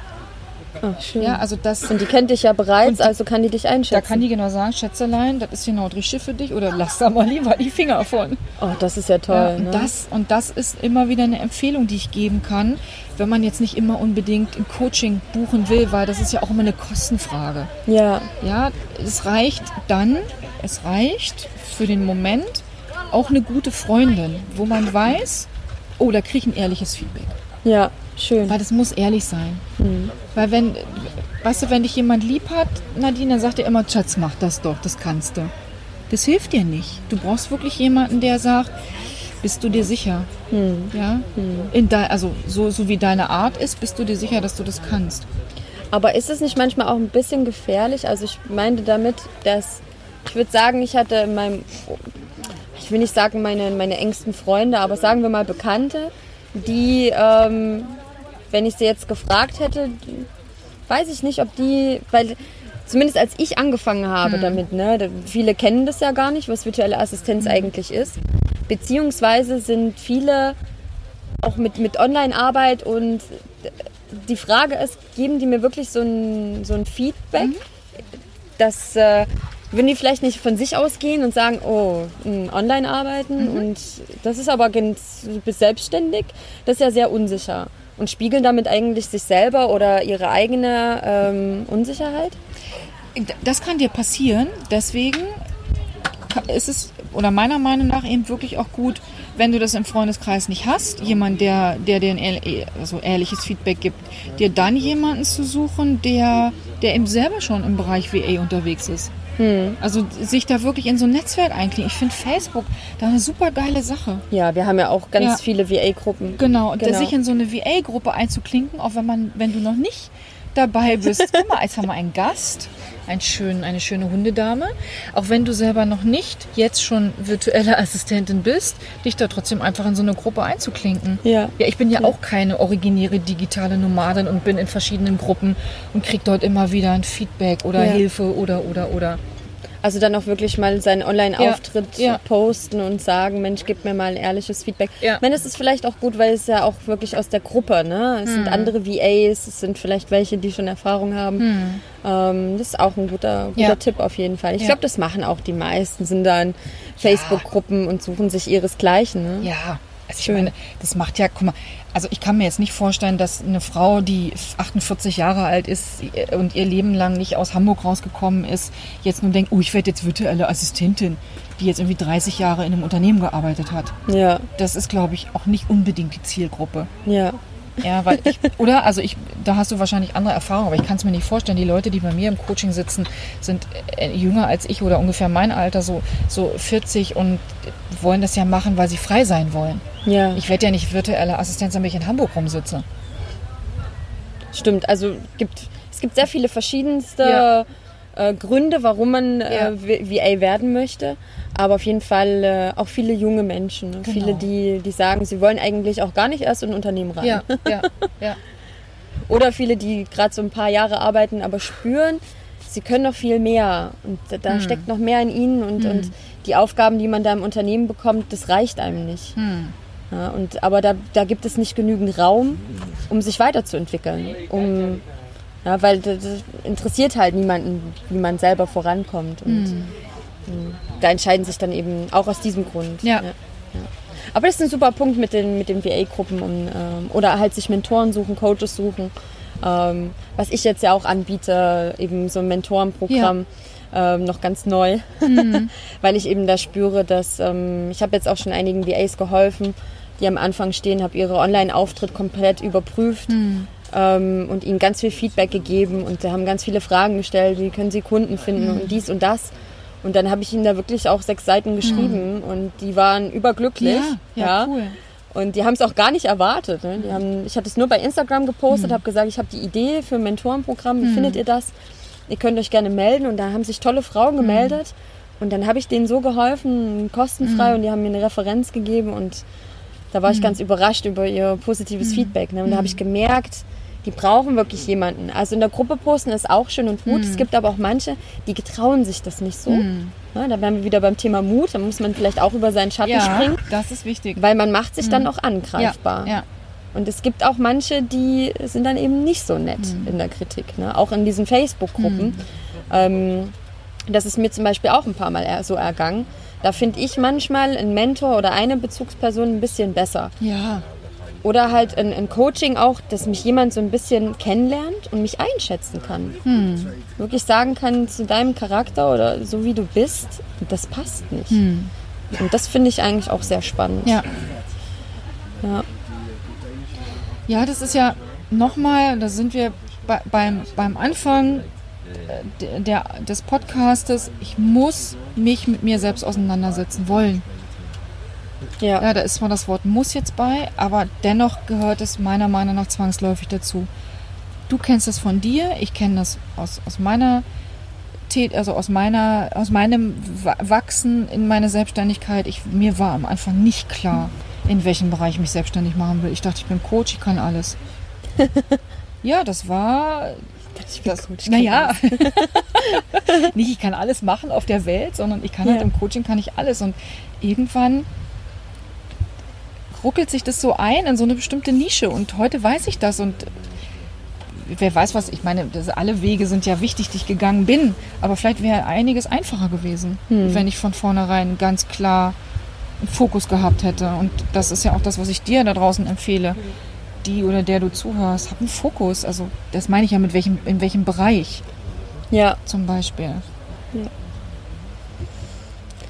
Ach, schön. Ja, also das. und die kennt dich ja bereits, also kann die dich einschätzen. Da kann die genau sagen, Schätzelein, das ist genau das Richtige für dich oder lass da mal lieber die Finger von. oh, das ist ja toll. Ja, und, ne? das, und das ist immer wieder eine Empfehlung, die ich geben kann, wenn man jetzt nicht immer unbedingt ein Coaching buchen will, weil das ist ja auch immer eine Kostenfrage. ja, Ja, es reicht dann, es reicht für den Moment auch eine gute Freundin, wo man weiß, oh, da kriege ich ein ehrliches Feedback. ja, schön. Weil das muss ehrlich sein. Mhm. Weil wenn, weißt du, wenn dich jemand lieb hat, Nadine, dann sagt er immer, Schatz, mach das doch, das kannst du. Das hilft dir nicht. Du brauchst wirklich jemanden, der sagt, bist du dir sicher? Hm. Ja? In de, also so, so wie deine Art ist, bist du dir sicher, dass du das kannst. Aber ist es nicht manchmal auch ein bisschen gefährlich? Also ich meinte damit, dass ich würde sagen, ich hatte in meinem, ich will nicht sagen meine, meine engsten Freunde, aber sagen wir mal Bekannte, die, ähm, wenn ich sie jetzt gefragt hätte, weiß ich nicht, ob die, weil zumindest als ich angefangen habe damit, ne, viele kennen das ja gar nicht, was virtuelle Assistenz eigentlich ist. Beziehungsweise sind viele auch mit, mit Online-Arbeit und die Frage ist, geben die mir wirklich so ein, so ein Feedback, dass äh, wenn die vielleicht nicht von sich ausgehen und sagen, oh, mh, online arbeiten und das ist aber ganz, du bist selbstständig, das ist ja sehr unsicher und spiegeln damit eigentlich sich selber oder ihre eigene ähm, Unsicherheit. Das kann dir passieren, deswegen ist es, oder meiner Meinung nach eben wirklich auch gut, wenn du das im Freundeskreis nicht hast, jemand, der, der dir ein also ehrliches Feedback gibt, dir dann jemanden zu suchen, der, der eben selber schon im Bereich VA unterwegs ist. Also sich da wirklich in so ein Netzwerk einklinken. Ich finde Facebook da eine super geile Sache. Ja, wir haben ja auch ganz Ja. viele VA-Gruppen. Genau, und Genau. sich in so eine VA-Gruppe einzuklinken, auch wenn man, wenn du noch nicht dabei bist. Guck mal, jetzt haben wir einen Gast, einen schönen, eine schöne Hundedame. Auch wenn du selber noch nicht jetzt schon virtuelle Assistentin bist, dich da trotzdem einfach in so eine Gruppe einzuklinken. Ja. Ja, ich bin ja auch keine originäre digitale Nomadin und bin in verschiedenen Gruppen und krieg dort immer wieder ein Feedback oder Ja. Hilfe oder oder oder. Also dann auch wirklich mal seinen Online-Auftritt Ja, ja. posten und sagen, Mensch, gib mir mal ein ehrliches Feedback. Ja. Ich meine, es ist vielleicht auch gut, weil es ja auch wirklich aus der Gruppe, ne? Es Hm. sind andere VAs, es sind vielleicht welche, die schon Erfahrung haben. Ähm, das ist auch ein guter, guter Hm. Ja. Tipp auf jeden Fall. Ich glaube, das machen auch die meisten, sind da in Facebook-Gruppen und suchen sich ihresgleichen. Ne? Ja, also ich meine, das macht ja, guck mal, also ich kann mir jetzt nicht vorstellen, dass eine Frau, die 48 Jahre alt ist und ihr Leben lang nicht aus Hamburg rausgekommen ist, jetzt nur denkt, oh, ich werde jetzt virtuelle Assistentin, die jetzt irgendwie 30 Jahre in einem Unternehmen gearbeitet hat. Ja, Das ist, glaube ich, auch nicht unbedingt die Zielgruppe. ja. Ja, weil ich, oder? Also ich, da hast du wahrscheinlich andere Erfahrungen, aber ich kann es mir nicht vorstellen. Die Leute, die bei mir im Coaching sitzen, sind äh, jünger als ich oder ungefähr mein Alter, so, so 40 und wollen das ja machen, weil sie frei sein wollen. Ja, Ich werde ja nicht virtuelle Assistenz, damit ich in Hamburg rumsitze. stimmt. Also gibt, es gibt sehr viele verschiedenste Ja. äh, Gründe, warum man Ja. äh, VA werden möchte. Aber auf jeden Fall äh, auch viele junge Menschen. Ne? Genau. Viele, die, die sagen, sie wollen eigentlich auch gar nicht erst in ein Unternehmen rein. Ja, <laughs> ja, ja. Oder viele, die gerade so ein paar Jahre arbeiten, aber spüren, sie können noch viel mehr. Und da, Hm. steckt noch mehr in ihnen. Und, und die Aufgaben, die man da im Unternehmen bekommt, das reicht einem nicht. Hm. Ja, und, aber da, da gibt es nicht genügend Raum, um sich weiterzuentwickeln. Um, ja, weil das, interessiert halt niemanden, wie man selber vorankommt. Und Hm. Da entscheiden sich dann eben auch aus diesem Grund. Ja. ja. Aber das ist ein super Punkt mit den, mit den VA-Gruppen um, ähm, oder halt sich Mentoren suchen, Coaches suchen. Ähm, was ich jetzt ja auch anbiete, eben so ein Mentorenprogramm, ähm, noch ganz neu, <laughs> weil ich eben da spüre, dass ähm, ich habe jetzt auch schon einigen VAs geholfen, die am Anfang stehen, habe ihre Online-Auftritt komplett überprüft ähm, und ihnen ganz viel Feedback gegeben und sie haben ganz viele Fragen gestellt, wie können sie Kunden finden und dies und das. Und dann habe ich ihnen da wirklich auch sechs Seiten geschrieben und die waren überglücklich. Ja, ja, cool. Und die haben es auch gar nicht erwartet. Ne? Die haben, ich hatte es nur bei Instagram gepostet, habe gesagt, ich habe die Idee für ein Mentorenprogramm, wie findet ihr das? Ihr könnt euch gerne melden. Und da haben sich tolle Frauen gemeldet. Und dann habe ich denen so geholfen, kostenfrei, und die haben mir eine Referenz gegeben. Und Da war ich ganz überrascht über ihr positives Feedback. Ne? Und da habe ich gemerkt, die brauchen wirklich jemanden. Also in der Gruppe posten ist auch schön und gut. Es gibt aber auch manche, die getrauen sich das nicht so. Ja, da wären wir wieder beim Thema Mut. Da muss man vielleicht auch über seinen Schatten Ja, springen, das ist wichtig. weil man macht sich dann auch angreifbar. Ja, ja. Und es gibt auch manche, die sind dann eben nicht so nett Mhm. in der Kritik. Ne? Auch in diesen Facebook-Gruppen. Ähm, das ist mir zum Beispiel auch ein paar Mal so ergangen. Da finde ich manchmal einen Mentor oder eine Bezugsperson ein bisschen besser. Ja, Oder halt ein, ein Coaching auch, dass mich jemand so ein bisschen kennenlernt und mich einschätzen kann. Hm. Wirklich sagen kann zu deinem Charakter oder so wie du bist, das passt nicht. Und das finde ich eigentlich auch sehr spannend. Hm. ja. Ja. Ja, das ist ja nochmal, da sind wir bei, beim, beim Anfang äh, der, des Podcastes. Ich muss mich mit mir selbst auseinandersetzen wollen. Ja. Ja, da ist zwar das Wort muss jetzt bei, aber dennoch gehört es meiner Meinung nach zwangsläufig dazu. Du kennst das von dir, ich kenne das aus, aus meiner also aus meiner, aus meinem Wa- Wachsen in meine Selbstständigkeit. Ich, mir war am Anfang nicht klar, in welchem Bereich ich mich selbstständig machen will. Ich dachte, ich bin Coach, ich kann alles. <laughs> ja, das war Ich bin das, Coach, naja, <laughs> nicht ich kann alles machen auf der Welt, sondern ich kann halt Ja. im Coaching kann ich alles. Und irgendwann ruckelt sich das so ein in so eine bestimmte Nische. Und heute weiß ich das und wer weiß was, ich meine, das, alle Wege sind ja wichtig, die ich gegangen bin. Aber vielleicht wäre einiges einfacher gewesen, Hm. wenn ich von vornherein ganz klar einen Fokus gehabt hätte. Und das ist ja auch das, was ich dir da draußen empfehle. Die oder der du zuhörst, hab einen Fokus. Also das meine ich ja mit welchem, in welchem Bereich Ja, zum Beispiel. Ja.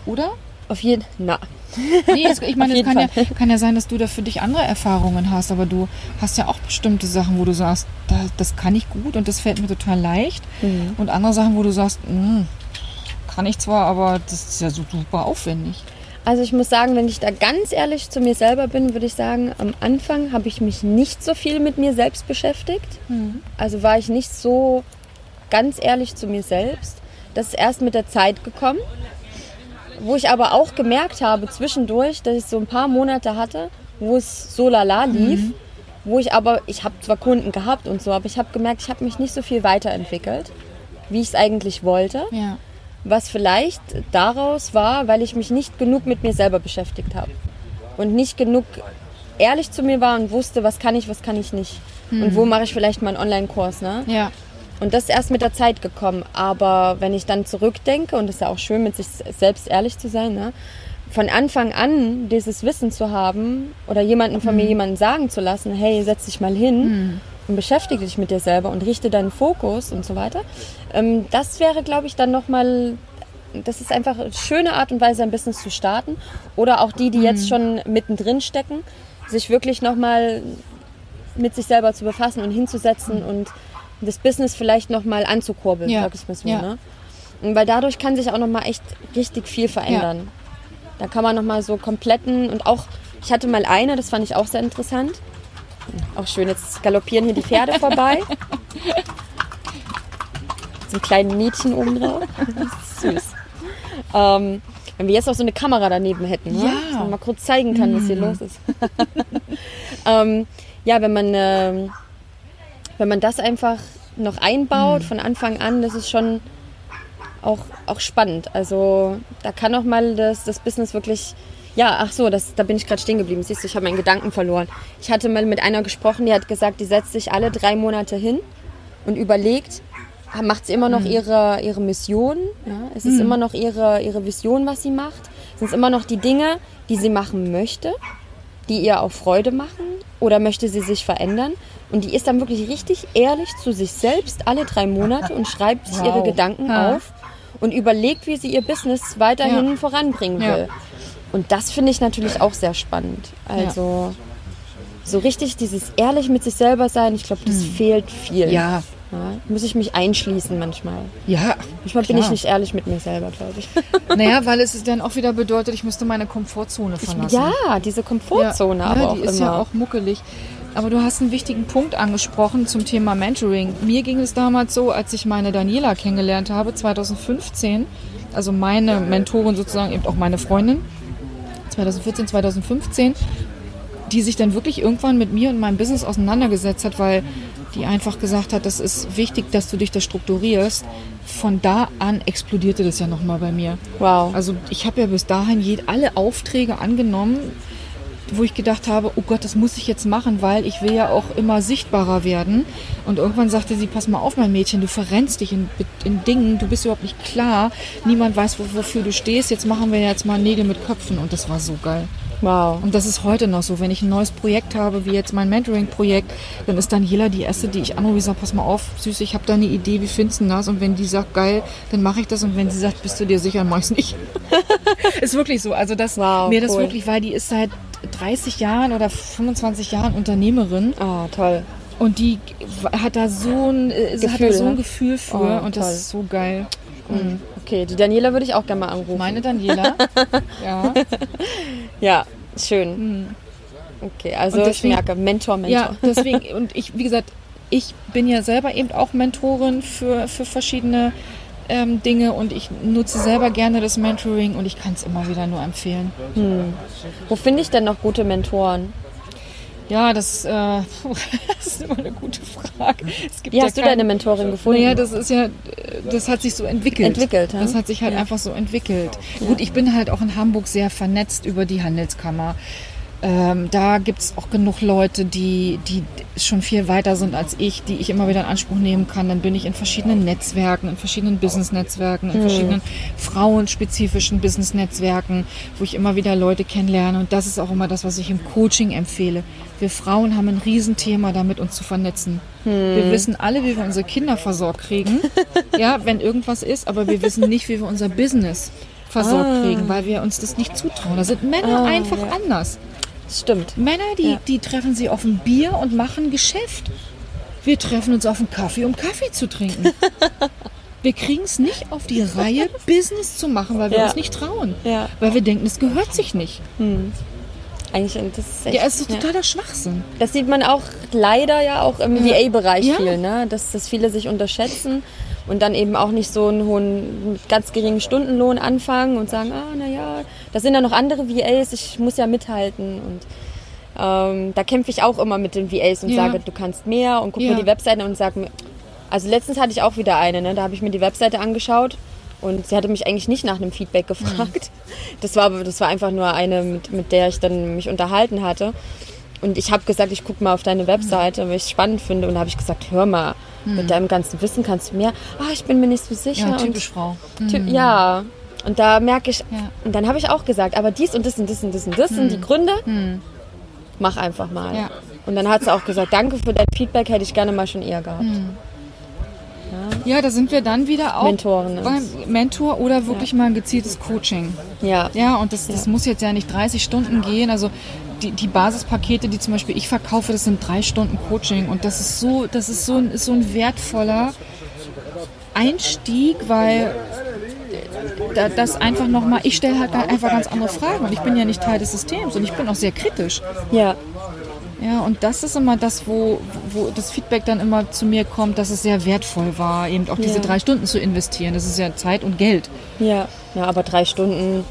Oder? auf jeden Na, Nee, es, ich meine, es kann ja, <laughs> kann ja sein, dass du da für dich andere Erfahrungen hast, aber du hast ja auch bestimmte Sachen, wo du sagst, da, das kann ich gut und das fällt mir total leicht. Mhm. Und andere Sachen, wo du sagst, "Hm, kann ich zwar, aber das ist ja so super aufwendig. Also ich muss sagen, wenn ich da ganz ehrlich zu mir selber bin, würde ich sagen, am Anfang habe ich mich nicht so viel mit mir selbst beschäftigt. Also war ich nicht so ganz ehrlich zu mir selbst. Das ist erst mit der Zeit gekommen. Wo ich aber auch gemerkt habe zwischendurch, dass ich so ein paar Monate hatte, wo es so lala lief. Wo ich aber, ich habe zwar Kunden gehabt und so, aber ich habe gemerkt, ich habe mich nicht so viel weiterentwickelt, wie ich es eigentlich wollte. Ja. Was vielleicht daraus war, weil ich mich nicht genug mit mir selber beschäftigt habe. Und nicht genug ehrlich zu mir war und wusste, was kann ich, was kann ich nicht. Und wo mache ich vielleicht mal einen Online-Kurs. Ne? Ja. Und das ist erst mit der Zeit gekommen. Aber wenn ich dann zurückdenke, und es ist ja auch schön, mit sich selbst ehrlich zu sein, ne? von Anfang an dieses Wissen zu haben oder jemanden von mir jemanden sagen zu lassen, hey, setz dich mal hin und beschäftige dich mit dir selber und richte deinen Fokus und so weiter. Ähm, das wäre, glaube ich, dann nochmal, das ist einfach eine schöne Art und Weise, ein Business zu starten. Oder auch die, die jetzt schon mittendrin stecken, sich wirklich nochmal mit sich selber zu befassen und hinzusetzen und das Business vielleicht nochmal anzukurbeln, Ja. sag ich mal so. Ja. Ne? Und weil dadurch kann sich auch nochmal echt richtig viel verändern. Da kann man nochmal so kompletten und auch, ich hatte mal eine, das fand ich auch sehr interessant. Auch schön, jetzt galoppieren hier die Pferde <laughs> vorbei. So ein kleines Mädchen oben drauf. Das <laughs> ist süß. Ähm, wenn wir jetzt auch so eine Kamera daneben hätten, ne? Ja. dass man mal kurz zeigen kann, was hier los ist. <laughs> ähm, ja, wenn man, ähm, wenn man das einfach noch einbaut von Anfang an, das ist schon auch, auch spannend. Also da kann auch mal das, das Business wirklich. Ja, ach so, das, da bin ich gerade stehen geblieben. Siehst du, ich habe meinen Gedanken verloren. Ich hatte mal mit einer gesprochen, die hat gesagt, die setzt sich alle drei Monate hin und überlegt, macht sie immer noch ihre, ihre Mission. Ja? Es ist immer noch ihre, ihre Vision, was sie macht. Sind es immer noch die Dinge, die sie machen möchte, die ihr auch Freude machen oder möchte sie sich verändern? Und die ist dann wirklich richtig ehrlich zu sich selbst alle drei Monate und schreibt sich ihre Wow. Gedanken Ja. auf und überlegt, wie sie ihr Business weiterhin Ja. voranbringen Ja. will. Und das finde ich natürlich auch sehr spannend. Also so richtig dieses ehrlich mit sich selber sein, ich glaube, das fehlt viel. Hm. Ja. Ja, muss ich mich einschließen manchmal. Ja. Manchmal bin Klar. ich nicht ehrlich mit mir selber, glaube ich. <laughs> Naja, weil es dann auch wieder bedeutet, ich müsste meine Komfortzone verlassen. ja, diese Komfortzone ja, aber ja, auch die ist immer. ja auch muckelig. Aber du hast einen wichtigen Punkt angesprochen zum Thema Mentoring. Mir ging es damals so, als ich meine Daniela kennengelernt habe, 2015, also meine Mentorin sozusagen, eben auch meine Freundin, 2014, 2015, die sich dann wirklich irgendwann mit mir und meinem Business auseinandergesetzt hat, weil die einfach gesagt hat, das ist wichtig, dass du dich da strukturierst. Von da an explodierte das ja nochmal bei mir. Wow. Also ich habe ja bis dahin alle Aufträge angenommen, wo ich gedacht habe, oh Gott, das muss ich jetzt machen, weil ich will ja auch immer sichtbarer werden. Und irgendwann sagte sie, pass mal auf, mein Mädchen, du verrennst dich in, in Dingen, du bist überhaupt nicht klar, niemand weiß, wo, wofür du stehst, jetzt machen wir jetzt mal Nägel mit Köpfen. Und das war so geil. Wow. Und das ist heute noch so. Wenn ich ein neues Projekt habe, wie jetzt mein Mentoring-Projekt, dann ist Daniela die erste, die ich anrufe, sage, pass mal auf, Süß, ich habe da eine Idee, wie findest du das? Und wenn die sagt, geil, dann mache ich das. Und wenn sie sagt, bist du dir sicher, dann mache ich es nicht. <laughs> ist wirklich so. Also das, Wow, mir das cool. wirklich, weil die ist seit 30 Jahren oder 25 Jahren Unternehmerin Ah, toll. und die hat da so ein, äh, sie hat da Gefühl, so ein ne? Gefühl für Oh, und toll. das ist so geil. Mhm. Okay, die Daniela würde ich auch gerne mal anrufen. Meine Daniela. <laughs> ja. Ja, schön. Okay, also deswegen- ich merke, Mentor, Mentor. Ja, deswegen, und ich, wie gesagt, ich bin ja selber eben auch Mentorin für, für verschiedene ähm, Dinge und ich nutze selber gerne das Mentoring und ich kann es immer wieder nur empfehlen. Wo finde ich denn noch gute Mentoren? Ja, das, äh, <laughs> das ist immer eine gute Frage. Es gibt Wie ja hast du kein- deine Mentorin gefunden? Naja, das ist ja, das hat sich so entwickelt. Entwickelt, ja? Das hat sich halt einfach so entwickelt. Gut, ich bin halt auch in Hamburg sehr vernetzt über die Handelskammer. Ähm, da gibt es auch genug Leute, die, die schon viel weiter sind als ich, die ich immer wieder in Anspruch nehmen kann. Dann bin ich in verschiedenen Netzwerken, in verschiedenen Business-Netzwerken, in verschiedenen frauenspezifischen Business-Netzwerken, wo ich immer wieder Leute kennenlerne. Und das ist auch immer das, was ich im Coaching empfehle. Wir Frauen haben ein Riesenthema damit, uns zu vernetzen. Wir wissen alle, wie wir unsere Kinder versorgt kriegen, <laughs> ja, wenn irgendwas ist, aber wir wissen nicht, wie wir unser Business versorgt kriegen, weil wir uns das nicht zutrauen. Da sind Männer einfach anders. Stimmt. Männer, die, Ja. die treffen sie auf ein Bier und machen Geschäft. Wir treffen uns auf einen Kaffee, um Kaffee zu trinken. <laughs> Wir kriegen es nicht auf die Reihe, Business zu machen, weil wir Ja. uns nicht trauen. Ja. Weil wir denken, es gehört sich nicht. Eigentlich, das ist echt, Ja, es ist ja. totaler Schwachsinn. Das sieht man auch leider ja auch im VA-Bereich Ja. viel, ne? dass, dass viele sich unterschätzen und dann eben auch nicht so einen hohen, ganz geringen Stundenlohn anfangen und sagen, ah, naja, da sind ja noch andere VAs, ich muss ja mithalten und ähm, da kämpfe ich auch immer mit den VAs und Ja. sage, du kannst mehr und guck Ja. mir die Webseite und sag mir, also letztens hatte ich auch wieder eine, ne? da habe ich mir die Webseite angeschaut und sie hatte mich eigentlich nicht nach einem Feedback gefragt. Das war aber- das war einfach nur eine, mit, mit der ich dann mich unterhalten hatte. Und ich habe gesagt, ich gucke mal auf deine Webseite, weil ich es spannend finde. Und da habe ich gesagt, hör mal, mit deinem ganzen Wissen kannst du mehr. Ah, ich bin mir nicht so sicher. Ja, und typisch Frau. Ty- Ja. Und da merke ich, Ja. und dann habe ich auch gesagt, aber dies und das und das und das und das sind die Gründe. Mach einfach mal. Ja. Und dann hat sie auch gesagt, danke für dein Feedback, hätte ich gerne mal schon eher gehabt. Ja, da sind wir dann wieder auch Mentoren, beim Mentor oder wirklich mal ein gezieltes Coaching. Ja. Ja, und das, das muss jetzt ja nicht 30 Stunden gehen. Also die, die Basispakete, die zum Beispiel ich verkaufe, das sind drei Stunden Coaching. Und das ist so, das ist so ein, ist so ein wertvoller Einstieg, weil da, das einfach nochmal, ich stelle halt einfach ganz andere Fragen und ich bin ja nicht Teil des Systems und ich bin auch sehr kritisch. Ja. Ja, und das ist immer das, wo, wo das Feedback dann immer zu mir kommt, dass es sehr wertvoll war, eben auch diese Ja. drei Stunden zu investieren. Das ist ja Zeit und Geld. Ja. Ja, aber drei Stunden.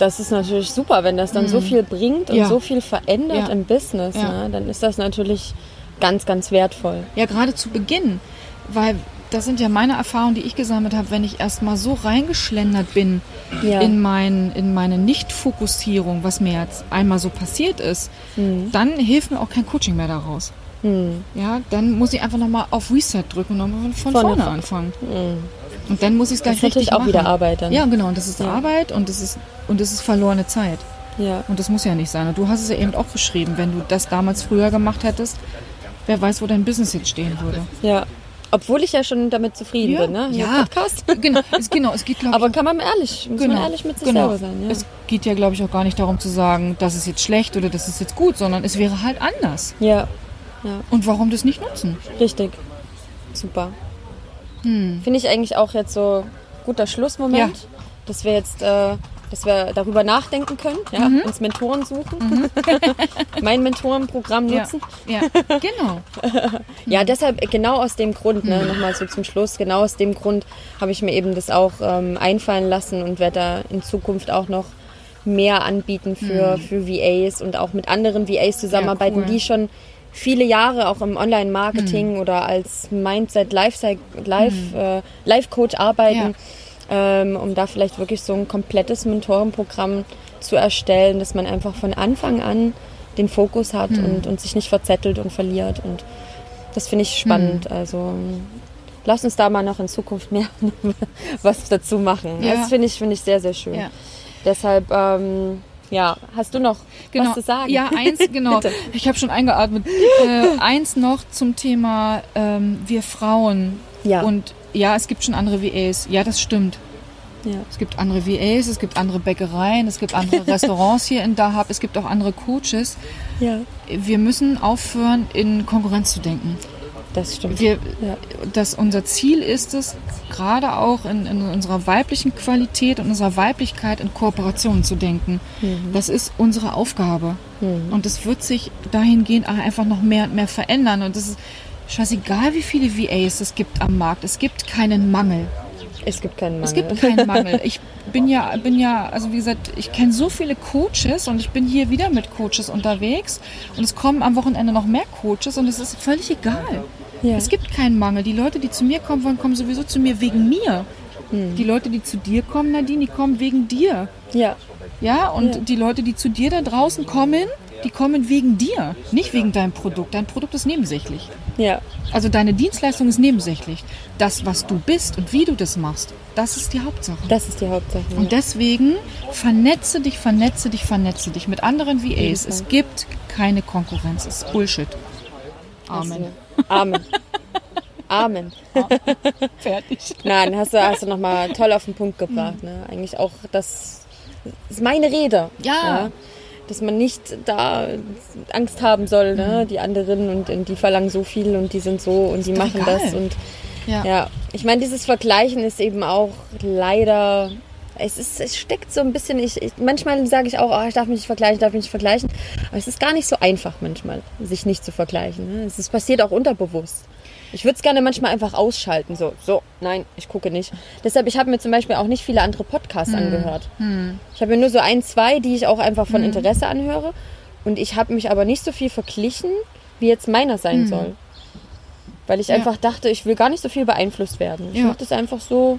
Das ist natürlich super, wenn das dann so viel bringt und Ja. so viel verändert Ja. im Business. Ja. Ne? Dann ist das natürlich ganz, ganz wertvoll. Ja, gerade zu Beginn, weil das sind ja meine Erfahrungen, die ich gesammelt habe, wenn ich erstmal so reingeschlendert bin in, mein, in meine Nicht-Fokussierung, was mir jetzt einmal so passiert ist, Mhm. dann hilft mir auch kein Coaching mehr daraus. Ja, dann muss ich einfach nochmal auf Reset drücken und nochmal von Vorne vorne fa- anfangen. Und dann muss ich es Das gleich ist natürlich richtig auch machen. wieder Arbeit dann. Ja, genau. Und das ist Ja. Arbeit und das ist, und das ist verlorene Zeit. Ja. Und das muss ja nicht sein. Und du hast es ja eben auch beschrieben, wenn du das damals früher gemacht hättest, wer weiß, wo dein Business jetzt stehen würde. ja. Obwohl ich ja schon damit zufrieden bin, ne? Hier ja. Podcast. Genau, es, <laughs> genau, es geht, glaube Aber kann man ehrlich, muss genau, man ehrlich mit sich genau. selber sein. Ja. Es geht ja, glaube ich, auch gar nicht darum zu sagen, das ist jetzt schlecht oder das ist jetzt gut, sondern es wäre halt anders. ja, Und warum das nicht nutzen? richtig. Super. Hm. Finde ich eigentlich auch jetzt so guter Schlussmoment, Ja. dass wir jetzt, äh, dass wir darüber nachdenken können, ja, Mhm. uns Mentoren suchen, <laughs> mein Mentorenprogramm nutzen. Ja, ja. genau. <laughs> Ja, deshalb äh, genau aus dem Grund, Mhm. ne, nochmal so zum Schluss, genau aus dem Grund habe ich mir eben das auch ähm, einfallen lassen und werde da in Zukunft auch noch mehr anbieten für, für VAs und auch mit anderen VAs zusammenarbeiten, Ja, cool. die schon viele Jahre auch im Online-Marketing oder als Mindset Life, Life, äh, Life Coach arbeiten, ähm, um da vielleicht wirklich so ein komplettes Mentorenprogramm zu erstellen, dass man einfach von Anfang an den Fokus hat und, und sich nicht verzettelt und verliert. Und das finde ich spannend. Also lass uns da mal noch in Zukunft mehr <laughs> was dazu machen. Ja. Das finde ich, finde ich sehr, sehr schön. Ja. Deshalb, ähm, ja, hast du noch was zu sagen? Ja, eins, <laughs> genau. Ich habe schon eingeatmet. Äh, eins noch zum Thema ähm, wir Frauen. Ja. Und ja, es gibt schon andere VAs. Ja, das stimmt. Ja. Es gibt andere VAs, es gibt andere Bäckereien, es gibt andere Restaurants hier in Dahab, es gibt auch andere Coaches. ja, Wir müssen aufhören, in Konkurrenz zu denken. Das stimmt. Wir, Ja. dass unser Ziel ist es, gerade auch in, in unserer weiblichen Qualität und unserer Weiblichkeit in Kooperationen zu denken. Mhm. Das ist unsere Aufgabe. Und es wird sich dahingehend auch einfach noch mehr und mehr verändern. Und es ist scheißegal, wie viele VAs es gibt am Markt. Es gibt keinen Mangel. Es gibt keinen Mangel. Es gibt keinen Mangel. <laughs> Ich bin ja, bin ja, also wie gesagt, ich kenne so viele Coaches und ich bin hier wieder mit Coaches unterwegs und es kommen am Wochenende noch mehr Coaches und es ist völlig egal. Ja. Es gibt keinen Mangel. Die Leute, die zu mir kommen wollen, kommen sowieso zu mir wegen mir. Die Leute, die zu dir kommen, Nadine, die kommen wegen dir. ja, Ja, und Ja. die Leute, die zu dir da draußen kommen, die kommen wegen dir, nicht wegen deinem Produkt. Dein Produkt ist nebensächlich. ja, Also deine Dienstleistung ist nebensächlich. Das, was du bist und wie du das machst, das ist die Hauptsache. das ist die Hauptsache. Und deswegen vernetze dich, vernetze dich, vernetze dich mit anderen VAs. Es gibt keine Konkurrenz. Es ist Bullshit. Amen. Amen. <laughs> Amen. <laughs> Fertig. Nein, hast du, hast du nochmal toll auf den Punkt gebracht. Ne? Eigentlich auch, das ist meine Rede. Ja. Dass man nicht da Angst haben soll, ne? die anderen und, und die verlangen so viel und die sind so und die machen egal. das. Und Ja. ja, ich meine, dieses Vergleichen ist eben auch leider. Es, ist, es steckt so ein bisschen, ich, ich, manchmal sage ich auch, oh, ich darf mich nicht vergleichen, ich darf mich nicht vergleichen. Aber es ist gar nicht so einfach manchmal, sich nicht zu vergleichen. Ne? Es ist, passiert auch unterbewusst. Ich würde es gerne manchmal einfach ausschalten. So, so, nein, ich gucke nicht. Deshalb, ich habe mir zum Beispiel auch nicht viele andere Podcasts angehört. Ich habe mir nur so ein, zwei, die ich auch einfach von Interesse anhöre. Und ich habe mich aber nicht so viel verglichen, wie jetzt meiner sein soll. Weil ich Ja. einfach dachte, ich will gar nicht so viel beeinflusst werden. Ich Ja. mache das einfach so,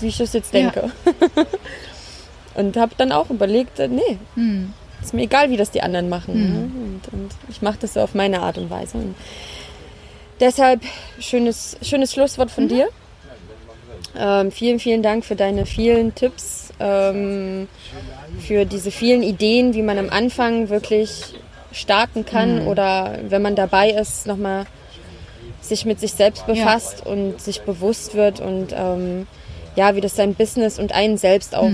wie ich es jetzt Ja. denke. <laughs> und habe dann auch überlegt, äh, nee, Hm. ist mir egal, wie das die anderen machen. Ne? Und, und ich mache das so auf meine Art und Weise. Und deshalb schönes, schönes Schlusswort Mhm. von dir. Ähm, vielen, vielen Dank für deine vielen Tipps, ähm, für diese vielen Ideen, wie man am Anfang wirklich starten kann Mhm. oder wenn man dabei ist, nochmal sich mit sich selbst befasst und sich bewusst wird und ähm, ja, wie das sein Business und einen selbst auch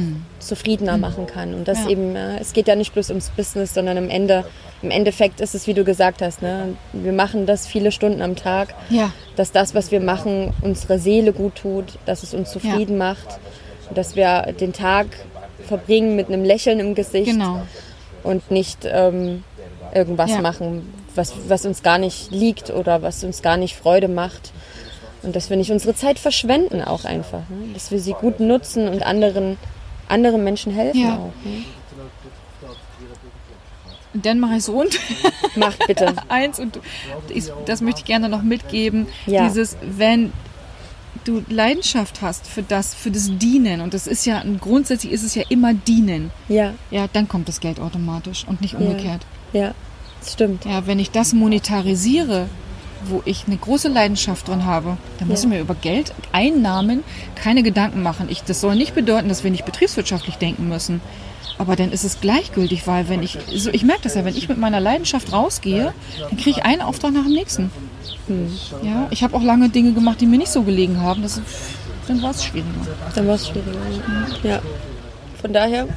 zufriedener machen kann. Und das Mhm. Ja. eben, äh, es geht ja nicht bloß ums Business, sondern am Ende, im Endeffekt ist es, wie du gesagt hast, ne? wir machen das viele Stunden am Tag, Ja. dass das, was wir machen, unsere Seele gut tut, dass es uns zufrieden macht, dass wir den Tag verbringen mit einem Lächeln im Gesicht Genau. und nicht ähm, irgendwas Ja. machen, was, was uns gar nicht liegt oder was uns gar nicht Freude macht. Und dass wir nicht unsere Zeit verschwenden auch einfach. Ne? Dass wir sie gut nutzen und anderen, anderen Menschen helfen Ja. auch. Ne? Und dann mache ich es rund. <laughs> Macht bitte. <laughs> Eins und ich, das möchte ich gerne noch mitgeben. Ja. Dieses, wenn du Leidenschaft hast für das, für das Dienen und das ist ja grundsätzlich ist es ja immer Dienen. Ja, Ja, dann kommt das Geld automatisch und nicht umgekehrt. ja, das stimmt. Ja, wenn ich das monetarisiere, wo ich eine große Leidenschaft drin habe, dann muss Ja. ich mir über Geld, Einnahmen keine Gedanken machen. Ich, das soll nicht bedeuten, dass wir nicht betriebswirtschaftlich denken müssen. Aber dann ist es gleichgültig, weil wenn ich, so ich merke das ja, wenn ich mit meiner Leidenschaft rausgehe, dann kriege ich einen Auftrag nach dem nächsten. Ja, ich habe auch lange Dinge gemacht, die mir nicht so gelegen haben. Das, dann war es schwieriger. Dann war es schwieriger. Ja. Von daher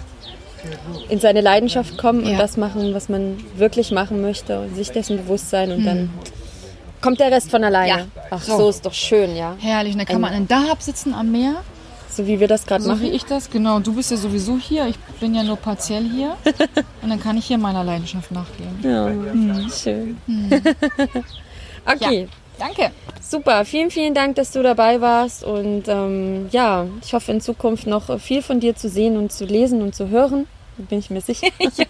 in seine Leidenschaft kommen und Ja. das machen, was man wirklich machen möchte und sich dessen bewusst sein und dann kommt der Rest von alleine. Ja. Ach, So. so. ist doch schön, ja. Herrlich, und dann kann man in Dahab sitzen am Meer, So wie wir das gerade so machen. wie ich das. Genau, du bist ja sowieso hier, ich bin ja nur partiell hier. <laughs> und dann kann ich hier meiner Leidenschaft nachgehen. Ja, Mhm. schön. <laughs> okay, Danke. super. Vielen, vielen Dank, dass du dabei warst. Und ähm, ja, ich hoffe in Zukunft noch viel von dir zu sehen und zu lesen und zu hören. Bin ich mir sicher. <laughs> <laughs> ja.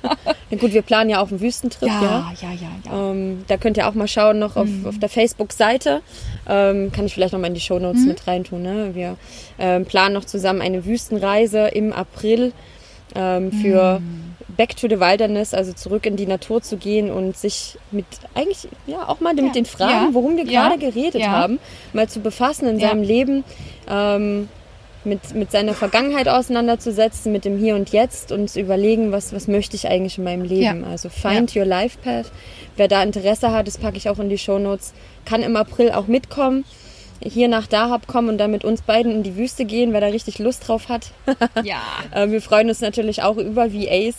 ja. Gut, wir planen ja auch einen Wüstentrip. Ja, ja, ja, ja. ja. Ähm, da könnt ihr auch mal schauen, noch auf, mhm. auf der Facebook-Seite. Ähm, kann ich vielleicht noch mal in die Shownotes mhm. mit reintun. Ne? Wir ähm, planen noch zusammen eine Wüstenreise im April ähm, für mhm. Back to the Wilderness, also zurück in die Natur zu gehen und sich mit eigentlich ja auch mal ja. mit den Fragen, worum wir gerade geredet haben, mal zu befassen in seinem Leben. Mit, mit seiner Vergangenheit auseinanderzusetzen, mit dem Hier und Jetzt und zu überlegen, was, was möchte ich eigentlich in meinem Leben. Ja. Also find ja. your life path. Wer da Interesse hat, das packe ich auch in die Show Notes, kann im April auch mitkommen. Hier nach Dahab kommen und dann mit uns beiden in die Wüste gehen, wer da richtig Lust drauf hat. <laughs> Ja. <laughs> Äh, wir freuen uns natürlich auch über VAs.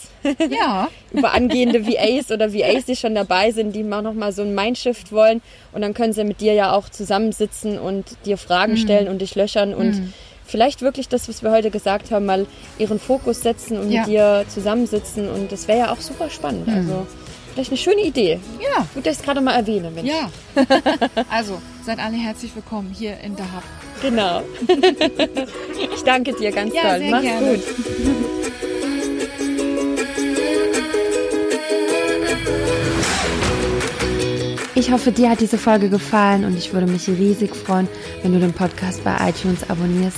Ja. <laughs> über angehende VAs oder VAs, die schon dabei sind, die mal noch mal so ein Mindshift wollen. Und dann können sie mit dir ja auch zusammensitzen und dir Fragen mhm. stellen und dich löchern und mhm vielleicht wirklich das, was wir heute gesagt haben, mal ihren Fokus setzen und ja. mit dir zusammensitzen. Und das wäre ja auch super spannend. Mhm. Also vielleicht eine schöne Idee. Ja. Gut, dass ich es gerade mal erwähne. Mensch. Ja. <laughs> also, seid alle herzlich willkommen hier in Dahab. Genau. <laughs> ich danke dir ganz ja, toll. Mach's gerne. gut. Ich hoffe, dir hat diese Folge gefallen und ich würde mich riesig freuen, wenn du den Podcast bei iTunes abonnierst